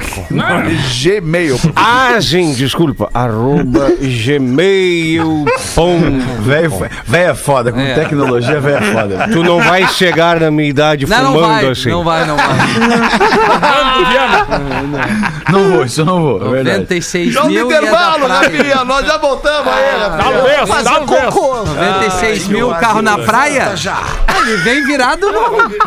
Gmail. Ah, sim, desculpa. Arroba gmail.com. Velho, velho é foda, com É. tecnologia, velho é foda. Tu não vai chegar na minha idade Não, não fumando vai, assim. não vai, não vai. [laughs] Não vou, isso eu não vou, é verdade. 96 Jogo de mil e é da intervalo, praia. Rafinha. Nós já voltamos aí, Rafinha. Talvez, talvez. 96 mil carro na praia? Ele vem virado no...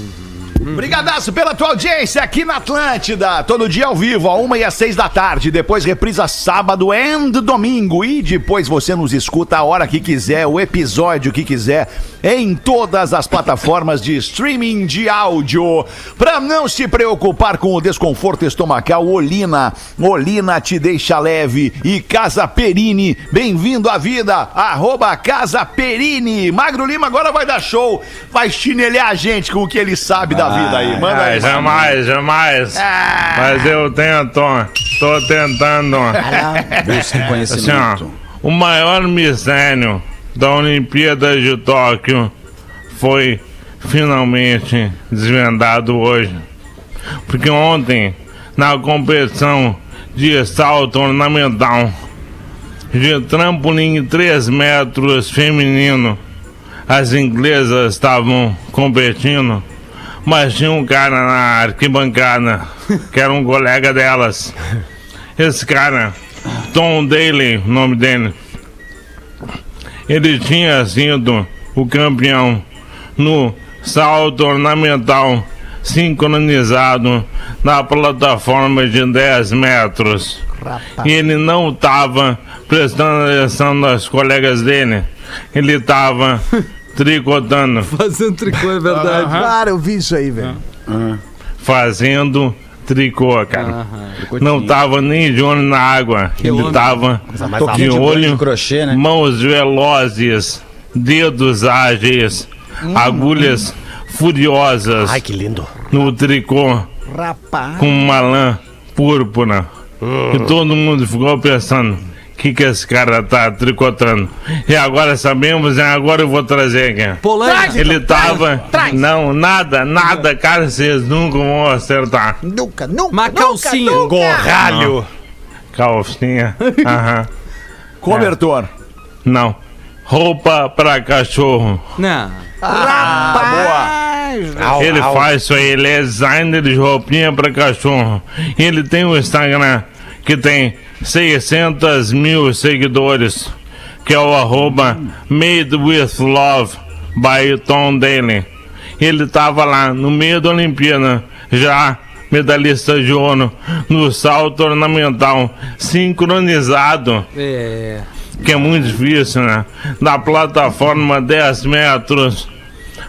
Brigadaço pela tua audiência aqui na Atlântida. Todo dia ao vivo, a uma e às seis da tarde. Depois reprisa sábado e domingo. E depois você nos escuta a hora que quiser, o episódio que quiser, em todas as plataformas de streaming de áudio. Pra não se preocupar com o desconforto estomacal, Olina. Olina te deixa leve. E Casa Perini, bem-vindo à vida. Arroba Casa Perini. Magro Lima agora vai dar show. Vai chinelhar a gente com o que ele sabe da vida aí. Manda aí. Ai, jamais, jamais. Ah. Mas eu tento, tô tentando. Busque Assim, ó, conhecimento. o maior mistério da Olimpíada de Tóquio foi finalmente desvendado hoje. Porque ontem, na competição de salto ornamental de trampolim 3 metros feminino, as inglesas estavam competindo, mas tinha um cara na arquibancada que era um colega delas. Esse cara, Tom Daly, o nome dele, ele tinha sido o campeão no salto ornamental sincronizado na plataforma de 10 metros. E ele não estava prestando atenção nas colegas dele. Ele estava [laughs] tricotando, [laughs] Fazendo tricô, é verdade. Claro, eu vi isso aí, velho. fazendo tricô, cara. Não tava nem de olho na água. Ele onda. tava de Toquinho de olho, de crochê, né? mãos velozes, dedos ágeis, agulhas furiosas Ai, que lindo. no tricô Rapaz. com uma lã púrpura. E todo mundo ficou pensando, que, que esse cara tá tricotando? E agora sabemos, e agora eu vou trazer aqui. Polônia. Ele tava. Não, nada, nada, cara, vocês nunca vão acertar. Nunca, nunca. Uma calcinha. nunca. Gorralho. Calcinha. [laughs] Aham. Cobertor. Não. Roupa pra cachorro. Não. Rapaz. ele faz isso aí, ele é designer de roupinha pra cachorro. Ele tem um Instagram que tem 600 mil seguidores, que é o arroba Made with Love by Tom Daly. Ele tava lá no meio da Olimpíada, já medalhista de ouro, no salto ornamental, sincronizado É. que é muito difícil, né? Da plataforma 10 metros,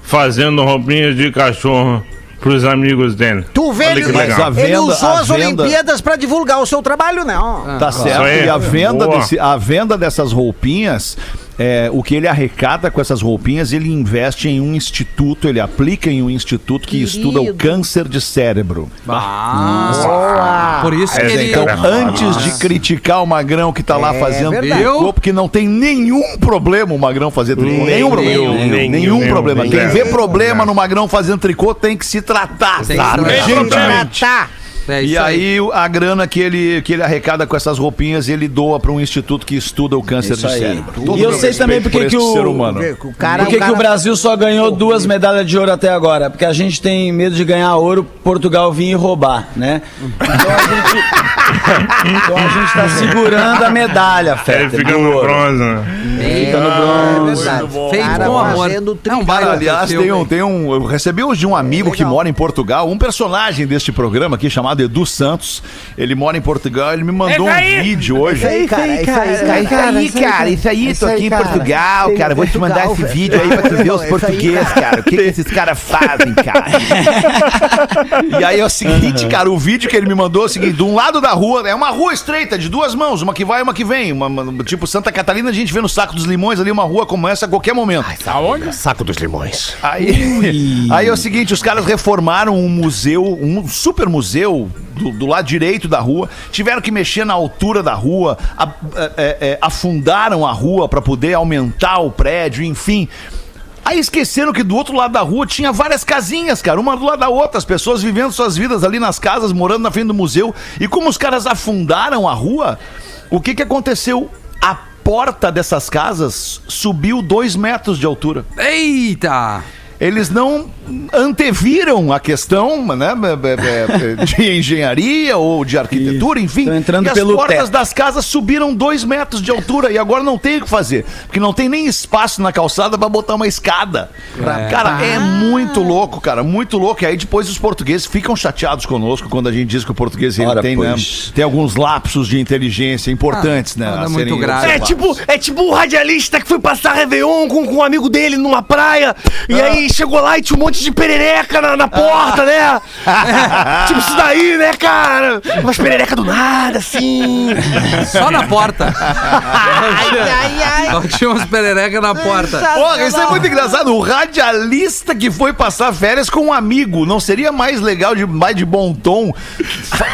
fazendo roupinhas de cachorro pros amigos dele. Tu vê, ele, que legal. Mas a ele venda- usou a as venda- Olimpíadas pra divulgar o seu trabalho, né? Ó. Tá certo. E a venda, desse, a venda dessas roupinhas, é, o que ele arrecada com essas roupinhas, ele investe em um instituto, ele aplica em um instituto que estuda o câncer de cérebro. Ah, por isso que É, ele. então, Antes de criticar o Magrão que tá lá É fazendo verdade. tricô, porque não tem nenhum problema o Magrão fazer tricô. Nenhum, problema. nenhum, Nenhum, nenhum, problema. nenhum. Quem vê problema no Magrão fazendo tricô tem que se tratar. Tem que se tratar. É E aí o- a grana que ele, que ele arrecada com essas roupinhas, ele doa para um instituto que estuda o câncer Isso de aí. cérebro. E Todo eu meu sei também porque por que o- ser humano. O cara, Por que, o cara... que o Brasil só ganhou duas medalhas de ouro até agora? Porque a gente tem medo de ganhar ouro, Portugal vir e roubar, né? Então a gente, então a gente tá segurando a medalha, Ele Feta. fica no bronze, né? Fica no bronze. Feito Cara com amor. É baita Cara, aliás, tem um, tem um. Eu recebi hoje de um amigo que mora em Portugal, um personagem deste programa aqui chamado Edu Santos. Ele mora em Portugal, ele me mandou um vídeo hoje. Isso aí, cara. Isso aí, cara. aí, cara, isso aí, tô aqui em Portugal, cara. Vou te mandar esse vídeo aí pra tu ver os portugueses, cara. O que, que esses caras fazem, cara? [laughs] e aí é o seguinte, cara, o vídeo que ele me mandou é o seguinte: de um lado da rua, é uma rua estreita, de duas mãos, uma que vai e uma que vem. Uma, tipo Santa Catarina, a gente vê no Saco dos Limões ali uma rua como essa a qualquer momento. Aonde? Saco dos limões. Aí, [laughs] aí é o seguinte, os caras reformaram um museu, um super museu do, do lado direito da rua, tiveram que mexer na altura da rua, a- é, é, afundaram a rua para poder aumentar o prédio, enfim. Aí esqueceram que do outro lado da rua tinha várias casinhas, cara, uma do lado da outra, as pessoas vivendo suas vidas ali nas casas, morando na frente do museu. E como os caras afundaram a rua, o que que aconteceu? A porta dessas casas subiu dois metros de altura Eita! Eles não anteviram a questão né, é, é, [laughs] de engenharia ou de arquitetura, enfim. Estão entrando e as pelo portas teto. das casas subiram dois metros de altura e agora não tem o que fazer, porque não tem nem espaço na calçada para botar uma escada. Cara, é muito louco, cara, muito louco. E aí depois os portugueses ficam chateados conosco quando a gente diz que o português ele Ora, tem, né, tem alguns lapsos de inteligência importantes, né? nada a muito serem grave. É tipo, é tipo um radialista que foi passar Réveillon com, com um amigo dele numa praia. E aí chegou lá e tinha um monte de perereca na, na porta, né? [laughs] tipo isso daí, né, cara? Umas perereca do nada, assim. Só na porta. Só tinha umas pererecas na porta. Porra, isso é muito engraçado. O radialista que foi passar férias com um amigo. Não seria mais legal, de, mais de bom tom,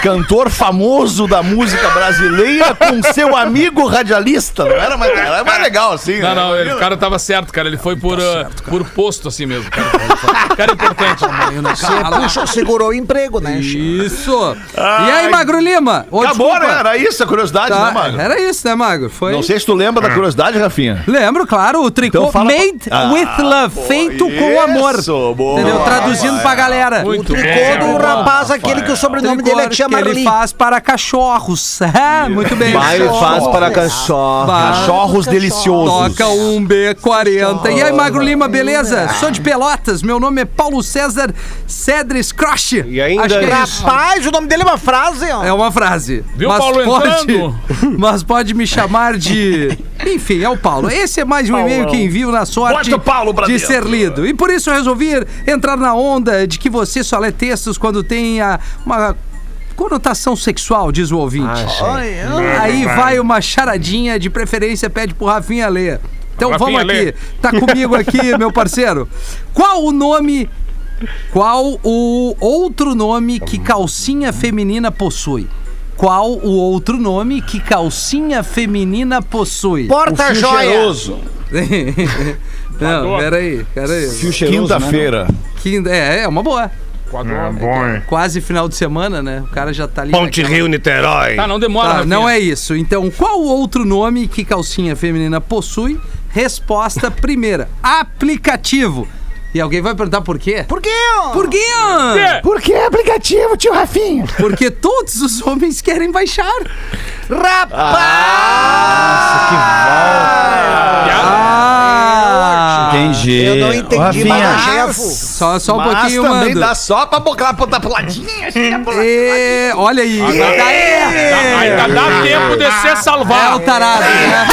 cantor famoso da música brasileira com seu amigo radialista? Não era mais, era mais legal assim. Não, né? não, ele- o cara tava certo, cara. Ele foi por, ah, por posto assim mesmo. Cara, [laughs] cara é importante. Cala. Puxa, segurou o emprego, né? Isso. E aí, Magro Lima? Ô, Acabou, desculpa. né? Era isso a curiosidade, Tá, né, Magro? Era isso, né, Magro? Foi. Não sei se tu lembra da curiosidade, Rafinha. Lembro, claro, o tricô Então fala made Ah, with love, boa, feito com amor. isso, boa. Entendeu? Traduzindo pra galera. Muito Tricô bem. do rapaz, aquele que o sobrenome dele é que ele faz para cachorros. [laughs] É, muito bem. Vai faz para cachorro. Bah, Cachorros deliciosos. Toca um B40. E aí, Magro Lima, beleza? Sou de Pelotas, meu nome é Paulo César Cedres Crush. E ainda- Acho que é isso. Rapaz, o nome dele é uma frase, ó. É uma frase. Viu, Paulo, entrando? [laughs] Mas pode me chamar de. Enfim, é o Paulo. Esse é mais um e-mail que envio na sorte Bota o Paulo pra de dentro. ser lido. E por isso eu resolvi entrar na onda de que você só lê textos quando tem a- uma conotação sexual, diz o ouvinte. Olha, Aí vai uma charadinha, de preferência pede pro Rafinha ler. Então Rafinha, vamos aqui. lê. Tá comigo aqui, [laughs] meu parceiro. Qual o nome. Qual o outro nome que calcinha feminina possui? Qual o outro nome que calcinha feminina possui? porta-joia. [laughs] Não, peraí, peraí. Fio cheiroso, né? Quinta-feira. Quinta- É, é uma boa. É bom, hein? Quase final de semana, né? O cara já tá ali. Ponte naquela- Rio, Niterói. Tá, não demora, Tá, não é isso. Então, qual o outro nome que calcinha feminina possui? Resposta primeira: aplicativo. E alguém vai perguntar por quê? Por quê? ó? Por quê? Por que aplicativo, tio Rafinha? Porque todos os homens querem baixar. Ah! Entendi. Eu não entendi, Rafinha, mas Só, só um Mas pouquinho, também mando. dá só pra botar botar pro ladinho. pro ladinho. É, olha aí. Ainda dá tempo de ser É o salvado. tarado, né?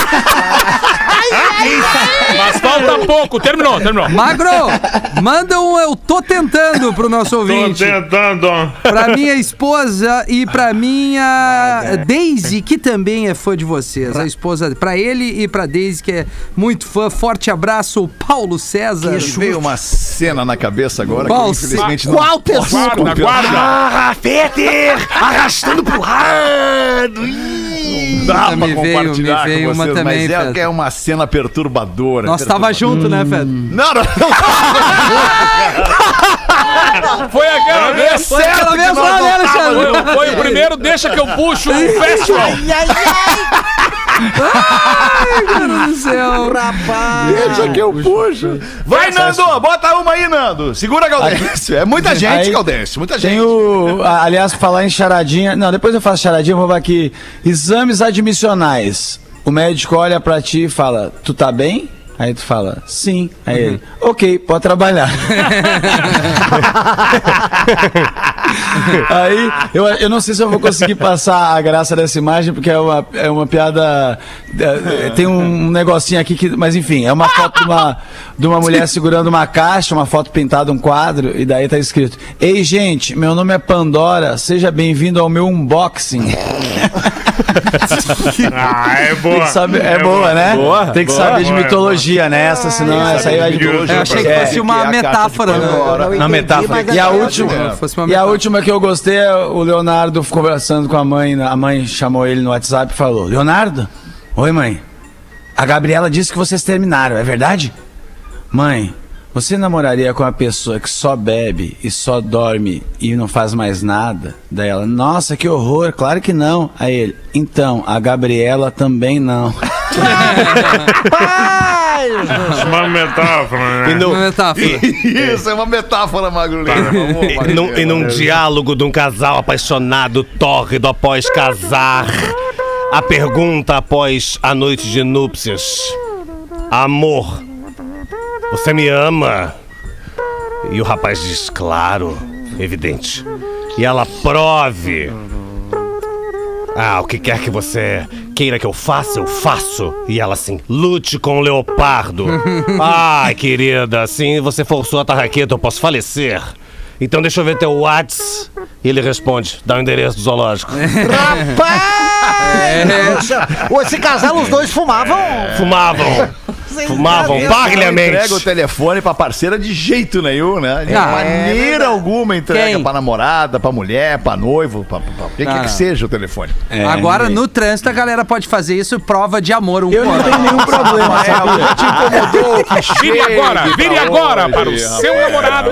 Mas falta pouco. Terminou, terminou. Magro, manda um eu tô tentando pro nosso Tô ouvinte. tentando. Pra minha esposa e pra minha Daisy, que também é fã de vocês. A esposa, pra ele e pra Daisy, que é muito fã. Forte abraço, o Paulo César. Me veio uma cena na cabeça agora Qual que infelizmente não Qual tesouro? Guarda, guarda. Ah, Fetter! Arrastando pro lado! Dá pra Me veio- compartilhar me veio com uma vocês, também, mas é, que é uma cena perturbadora. Nós tava junto, né, Fed? Não, não, [laughs] não. Foi aquela vez. Foi aquela que vez lá, não né, tava Alexandre? Foi, foi o primeiro Deixa que eu puxo o festival. Meu Deus do céu. Rapaz. Deixa que eu puxo. Vai, Nando, bota uma aí, Nando. Segura, Gaudêncio. É muita gente, Aí- Gaudêncio, muita gente. Tem o. Aliás, pra falar em charadinha. Não, depois eu faço charadinha, vou falar aqui. Exames admissionais. O médico olha pra ti e fala: Tu tá bem? Aí tu fala, sim. Aí ele, ok, pode trabalhar. [laughs] Aí, eu, eu não sei se eu vou conseguir passar a graça dessa imagem, porque é uma, é uma piada. é, tem um negocinho aqui que. Mas enfim, é uma foto de uma, de uma mulher segurando uma caixa, uma foto pintada, um quadro, e daí tá escrito: Ei, gente, meu nome é Pandora, seja bem-vindo ao meu unboxing. [laughs] Ah, é boa. saber, é, boa, né? Boa, Tem que boa, saber de boa, mitologia, né? Essa, senão essa aí vai de mitologia. Eu achei que É, fosse uma é metáfora, de né? Metáfora. E a agora- última, uma e a última que eu gostei é o Leonardo conversando com a mãe. A mãe chamou ele no WhatsApp e falou: Leonardo, oi mãe. A Gabriela disse que vocês terminaram, é verdade? Mãe, você namoraria com uma pessoa que só bebe e só dorme e não faz mais nada? Daí ela, nossa, que horror, claro que não. Aí ele, então, a Gabriela também não. [laughs] [laughs] Uma metáfora, né? E, no- Uma metáfora. [laughs] Isso, é uma metáfora, Magro Lima. Vamos, e num, e num diálogo de um casal apaixonado, tórrido após casar. A pergunta após a noite de núpcias: Amor, você me ama? E o rapaz diz: Claro, evidente. E ela prove. Ah, o que quer que você queira que eu faça, eu faço. E ela assim, lute com o leopardo. [laughs] Ai, querida, assim você forçou a tarraqueta, eu posso falecer. Então deixa eu ver teu Whats. E ele responde, dá o endereço do zoológico. [laughs] Rapaz! Esse casal, os dois fumavam. Fumavam. Fumavam Não parelhamente. entrega o telefone pra parceira de jeito nenhum, né? De Ah, maneira alguma entrega Quem? pra namorada, pra mulher, pra noivo, pra, pra, pra quem quer que não. seja o telefone. Agora, no trânsito, a galera pode fazer isso, prova de amor um Eu não tenho nenhum problema, [laughs] É, incomodou, [laughs] que Vire agora, vire agora hoje, para o rapaz. seu namorado.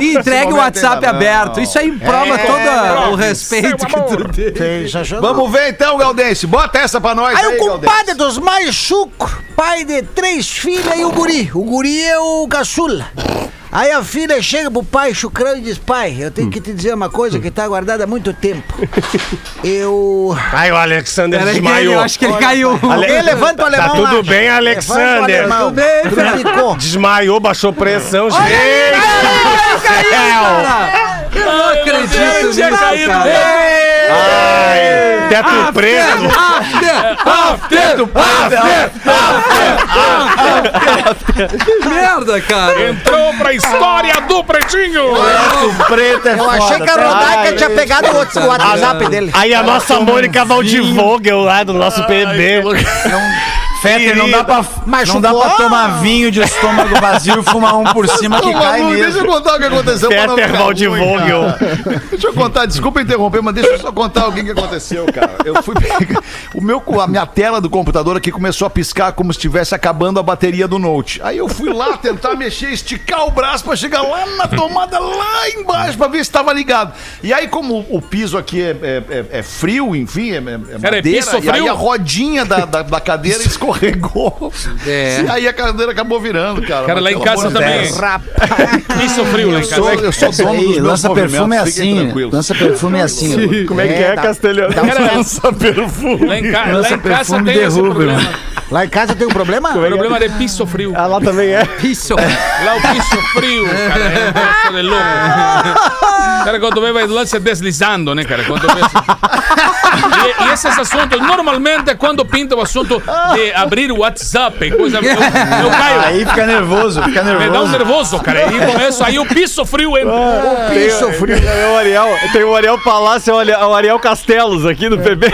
E entregue o WhatsApp não. aberto. Isso aí prova É, todo o prova, respeito que tu tem. Vamos ver então, Galdense. Bota essa pra nós Aí aí, o compadre Galdense. dos mais chucro, pai de três filhas e o guri. O guri é o caçula. Aí a filha chega pro pai chucrão e diz, pai, eu tenho que te dizer uma coisa que tá guardada há muito tempo. Eu... Ai, o Alexander Peraí, desmaiou. eu acho que ele caiu. Alguém levanta o alemão Tá tudo lá. bem, Alexander? alemão. Tudo bem, Fernando? Ficou. Desmaiou, baixou pressão, gente. Eu não acredito tinha nisso, cara. Ai, Teto preto. After! Que merda, cara. Entrou pra história do Pretinho. Preto é Eu achei que a Rodaica tinha pegado o Ah, WhatsApp WhatsApp dele. Aí a nossa Mônica Valdivogel lá do nosso PB. Fetter, não dá pra, Mas não dá pra tomar vinho de estômago vazio e fumar um por cima que cai Malu, deixa eu mesmo. contar o que aconteceu. ruim, Valdivogel. Deixa eu contar, desculpa interromper, mas deixa eu só contar o que, que aconteceu, cara. Eu fui pegar. [laughs] O meu, a minha tela do computador aqui começou a piscar como se estivesse acabando a bateria do Note. Aí eu fui lá tentar mexer, esticar o braço pra chegar lá na tomada, lá embaixo, pra ver se estava ligado. E aí, como o piso aqui é, é- é- é frio, enfim, é, é Cara, é madeira, piso e aí a rodinha da, da, da cadeira escorregou. É. E aí a cadeira acabou virando, cara. Cara, lá em casa de também. Deus. Isso frio lá em Eu sou, casa. eu sou dono dos meus lança perfume é assim. Lança perfume é assim. Como é que é, dá- Castelhano? um Lança perfume. Lá em, ca... lá Lança em casa perfume tem esse problema. Lá em casa tem um problema? O problema é piso frio. Ah, lá também é. Isso. Lá o piso frio, cara, é um negócio de louco. [laughs] Cara, quando vê vai lance deslizando, né, cara? Quando vê... e, e esses assuntos, normalmente, quando pinta o assunto de abrir o WhatsApp, coisa, eu, eu caio. Aí fica nervoso, fica Me dá um nervoso. nervoso, cara. E começo, aí o piso frio entra. Piso frio. Tem o Ariel, tem o Ariel Palácio, o Ariel- o Ariel Castelos aqui no PB.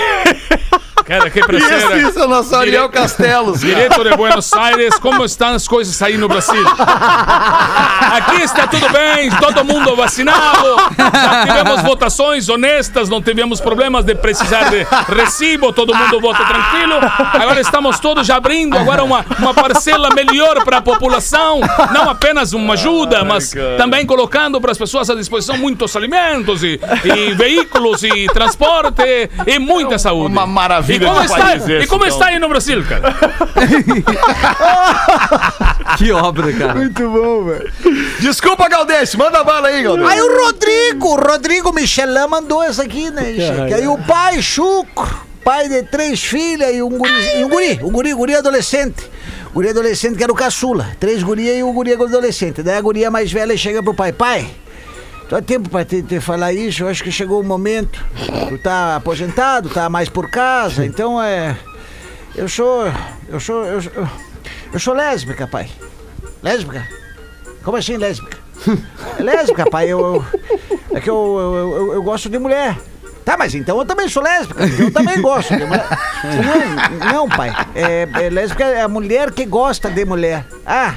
Cara, que Isso, preceira. isso, é o nosso Ariel Castelos. de Buenos Aires, como estão as coisas aí no Brasil? Aqui está tudo bem, todo mundo vacinado. Já tivemos votações honestas, não tivemos problemas de precisar de recibo, todo mundo vota tranquilo. Agora estamos todos já abrindo agora uma, uma parcela melhor para a população, não apenas uma ajuda, mas também colocando para as pessoas à disposição muitos alimentos e, e veículos e transporte e muita saúde. Uma maravilha E como, está, país esse, e como então. está aí no Brasil, cara? [laughs] Que obra, cara. Muito bom, velho. Desculpa, Galdês, manda bala aí, Galdês. Aí o Rodrigo, o Rodrigo Michelin mandou essa aqui, né? aí o pai, Chucro, pai de três filhas e um guri, e um guri, um guri, guri adolescente. Guri adolescente que era o caçula. Três gurias e o guri adolescente. Daí a guria mais velha chega pro pai, pai, tu há tempo pra te, te falar isso, eu acho que chegou o momento. Tu tá aposentado, tá mais por casa, então é... Eu sou... Eu sou... Eu, eu, eu sou lésbica, pai. Lésbica? Como assim lésbica? [laughs] É lésbica, pai. Eu, eu- é que eu, eu, gosto de mulher. Tá, mas então eu também sou lésbica. Eu também gosto de mulher. [laughs] Não, não pai. É, é lésbica é a mulher que gosta de mulher. Ah.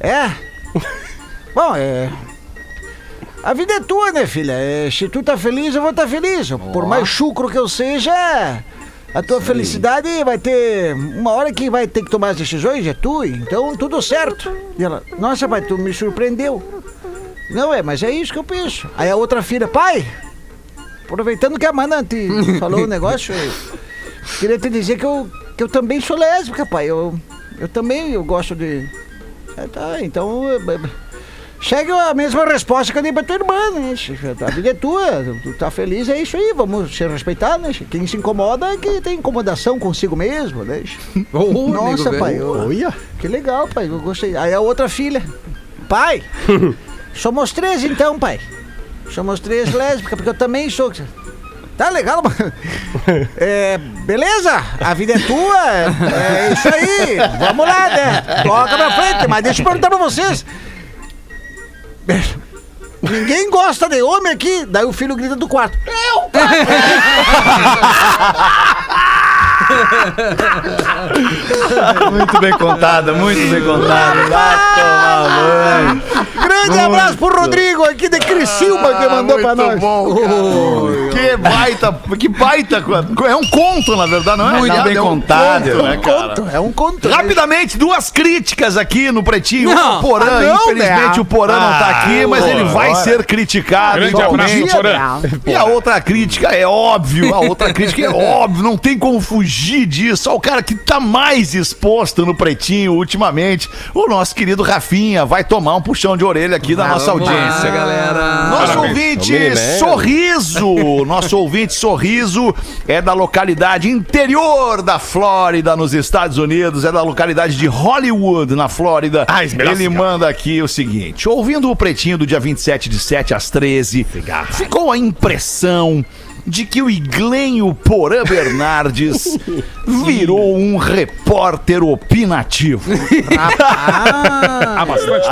É? Bom, é. A vida é tua, né, filha? É, se tu tá feliz, eu vou estar feliz. Por mais chucro que eu seja, a tua felicidade vai ter. Uma hora que vai ter que tomar as decisões, é tu, então tudo certo. E ela, nossa, pai, tu me surpreendeu. Não é, mas é isso que eu penso. Aí a outra filha, pai, aproveitando que a mana te [laughs] falou o negócio, eu queria te dizer que eu, que eu também sou lésbica, pai. Eu, eu também eu gosto de. É, tá, então. é, é, Segue a mesma resposta que eu dei pra tua irmã, né? A vida é tua, tu tá feliz, é isso aí, vamos se respeitar, né? Quem se incomoda é que tem incomodação consigo mesmo, né? [laughs] Ô, Nossa, pai, eu- que legal, pai, eu gostei. Aí a outra filha, pai, [laughs] somos três então, pai. Somos três [laughs] lésbicas, porque eu também sou. Tá legal, mano. É, beleza? A vida é tua, é, isso aí. Vamos lá, né? Toca pra frente, mas deixa eu perguntar pra vocês. Ninguém gosta de homem aqui. Daí o filho grita do quarto. Eu, pai! [laughs] Muito bem contada, muito bem contada. Vai tomar banho. Grande abraço pro Rodrigo aqui de Criciúma que mandou pra Muito nós. bom, cara. Que baita, que baita. É um conto, na verdade, não é? Muito nada, bem é um contado, conto, É né, um cara? conto, é um conto. Rapidamente, duas críticas aqui no Pretinho. Não. o Porã, Ah, não, infelizmente né? o Porã não tá aqui, mas ele vai ora. ser criticado. Grande abraço, Porã. E a outra crítica é óbvio, a outra crítica é óbvio, não tem como fugir disso. Olha o cara que tá mais exposto no Pretinho ultimamente, o nosso querido Rafinha, vai tomar um puxão de orelha aqui da nossa Vamos lá, audiência. galera. Nosso Parabéns. ouvinte Man. Sorriso, [laughs] nosso ouvinte Sorriso é da localidade interior da Flórida, nos Estados Unidos, é da localidade de Hollywood, na Flórida. Ah. Ele manda aqui o seguinte: ouvindo o pretinho do dia 27 de 7 às 13, ficou a impressão de que o Iglenho Porã Bernardes [laughs] virou um repórter opinativo. [laughs] Ah.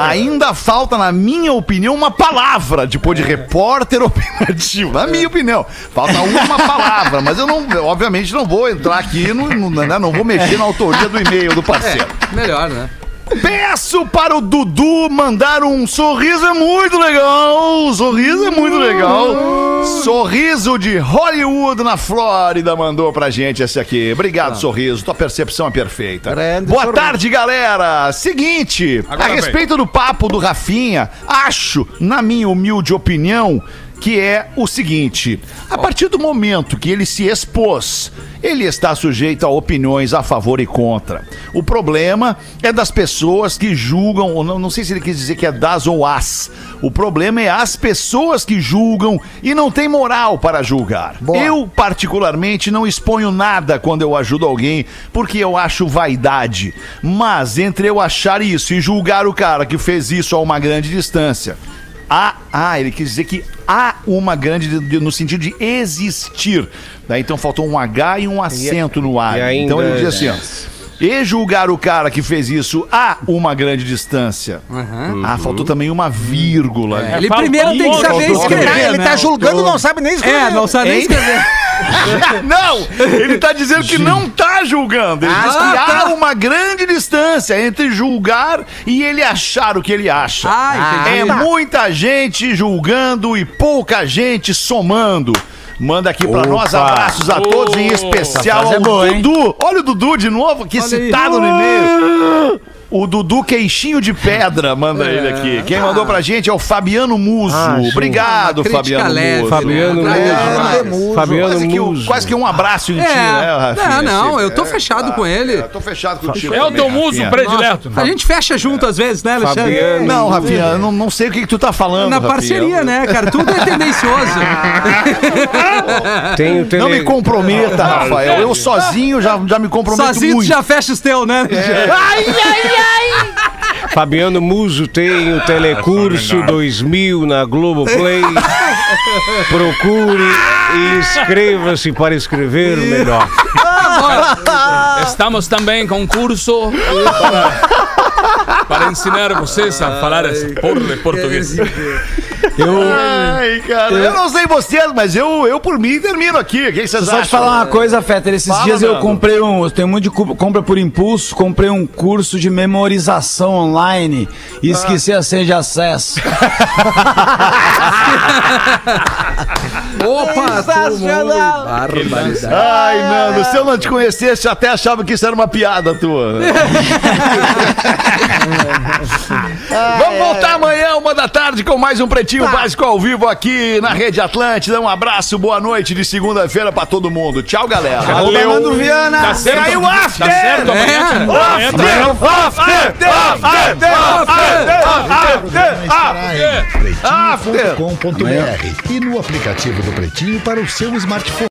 Ainda falta, na minha opinião, uma palavra depois de repórter opinativo. Na minha opinião. Falta uma palavra, mas eu não, eu, obviamente, não vou entrar aqui, no, no- né, não vou mexer na autoria do e-mail do parceiro. Melhor, né? Peço para o Dudu mandar um sorriso é muito legal. Sorriso é muito legal. Sorriso de Hollywood na Flórida mandou pra gente esse aqui. Obrigado, sorriso. Tua percepção é perfeita. Grande Boa sorriso. tarde, galera. Seguinte, Agora a respeito do papo do Rafinha, acho, na minha humilde opinião, que é o seguinte: a partir do momento que ele se expôs, ele está sujeito a opiniões a favor e contra. O problema é das pessoas que julgam, ou não, não sei se ele quis dizer que é das ou as. O problema é as pessoas que julgam e não têm moral para julgar. Eu, particularmente, não exponho nada quando eu ajudo alguém, porque eu acho vaidade. Mas entre eu achar isso e julgar o cara que fez isso a uma grande distância, Há, ah, ele quis dizer que há uma grande, de- de- no sentido de existir. Daí então faltou um H e um acento no A. ainda- então ele diz assim, ó. E julgar o cara que fez isso a uma grande distância. Ah, faltou também uma vírgula. ali. Ele faltou primeiro tem que saber escrever. Ah, ele né? tá julgando, não sabe nem escrever. É, não sabe nem escrever. [laughs] não, ele tá dizendo que não tá julgando. Ele diz que Ah, tá. há uma grande distância entre julgar e ele achar o que ele acha. Ah, entendi. É muita gente julgando e pouca gente somando. Manda aqui pra nós abraços a todos, em especial ao é boa, hein? Dudu. Olha o Dudu de novo aqui Olha aí. citado no e-mail. O Dudu Queixinho de Pedra manda ele aqui. Quem mandou pra gente é o Fabiano Muso. Obrigado, Uma crítica Fabiano leve, Muso. Fabiano né? É, Muso. Fabiano Quase que, um, Muso. quase que um abraço em ti, É. né, Rafinha? Não, não, eu tô é, fechado tá. com ele. É, eu tô fechado contigo. É o teu muso predileto. A gente fecha junto às vezes, né, Alexandre? Fabiano. Não, Rafinha, eu não, não sei o que, que tu tá falando. Na Rafinha. parceria, né, cara? Tudo é tendencioso. [laughs] O. Não me comprometa, Rafael. Eu sozinho já, já me comprometo Sozinho tu muito. já fecha os teus, né? [laughs] [laughs] Fabiano Muso tem o Telecurso 2000 na Globoplay. [laughs] Procure e inscreva-se para escrever melhor. Estamos também com um curso para, para ensinar vocês a falar essa porra de português. Ai, cara, eu não sei vocês, mas eu, eu por mim termino aqui. O que vocês Só acham? te falar uma coisa, Fetter. Esses Fala, dias eu Nando. comprei um. Eu tenho muito de compra por impulso. Comprei um curso de memorização online e esqueci a senha de acesso. Opa, [laughs] Sensacional. Ai, Nando, se eu não te conhecesse, eu até achava que isso era uma piada tua. [laughs] Vamos voltar amanhã, uma da tarde, com mais um Pretinho Básico ao vivo aqui na Rede Atlântida. Um abraço, boa noite de segunda-feira pra todo mundo. Tchau, galera. Valeu, Viana. Tá certo, Saiu tá after! certo amanhã, É. cara. Amanhã tá- pretinho.com.br e no aplicativo do Pretinho para o seu smartphone.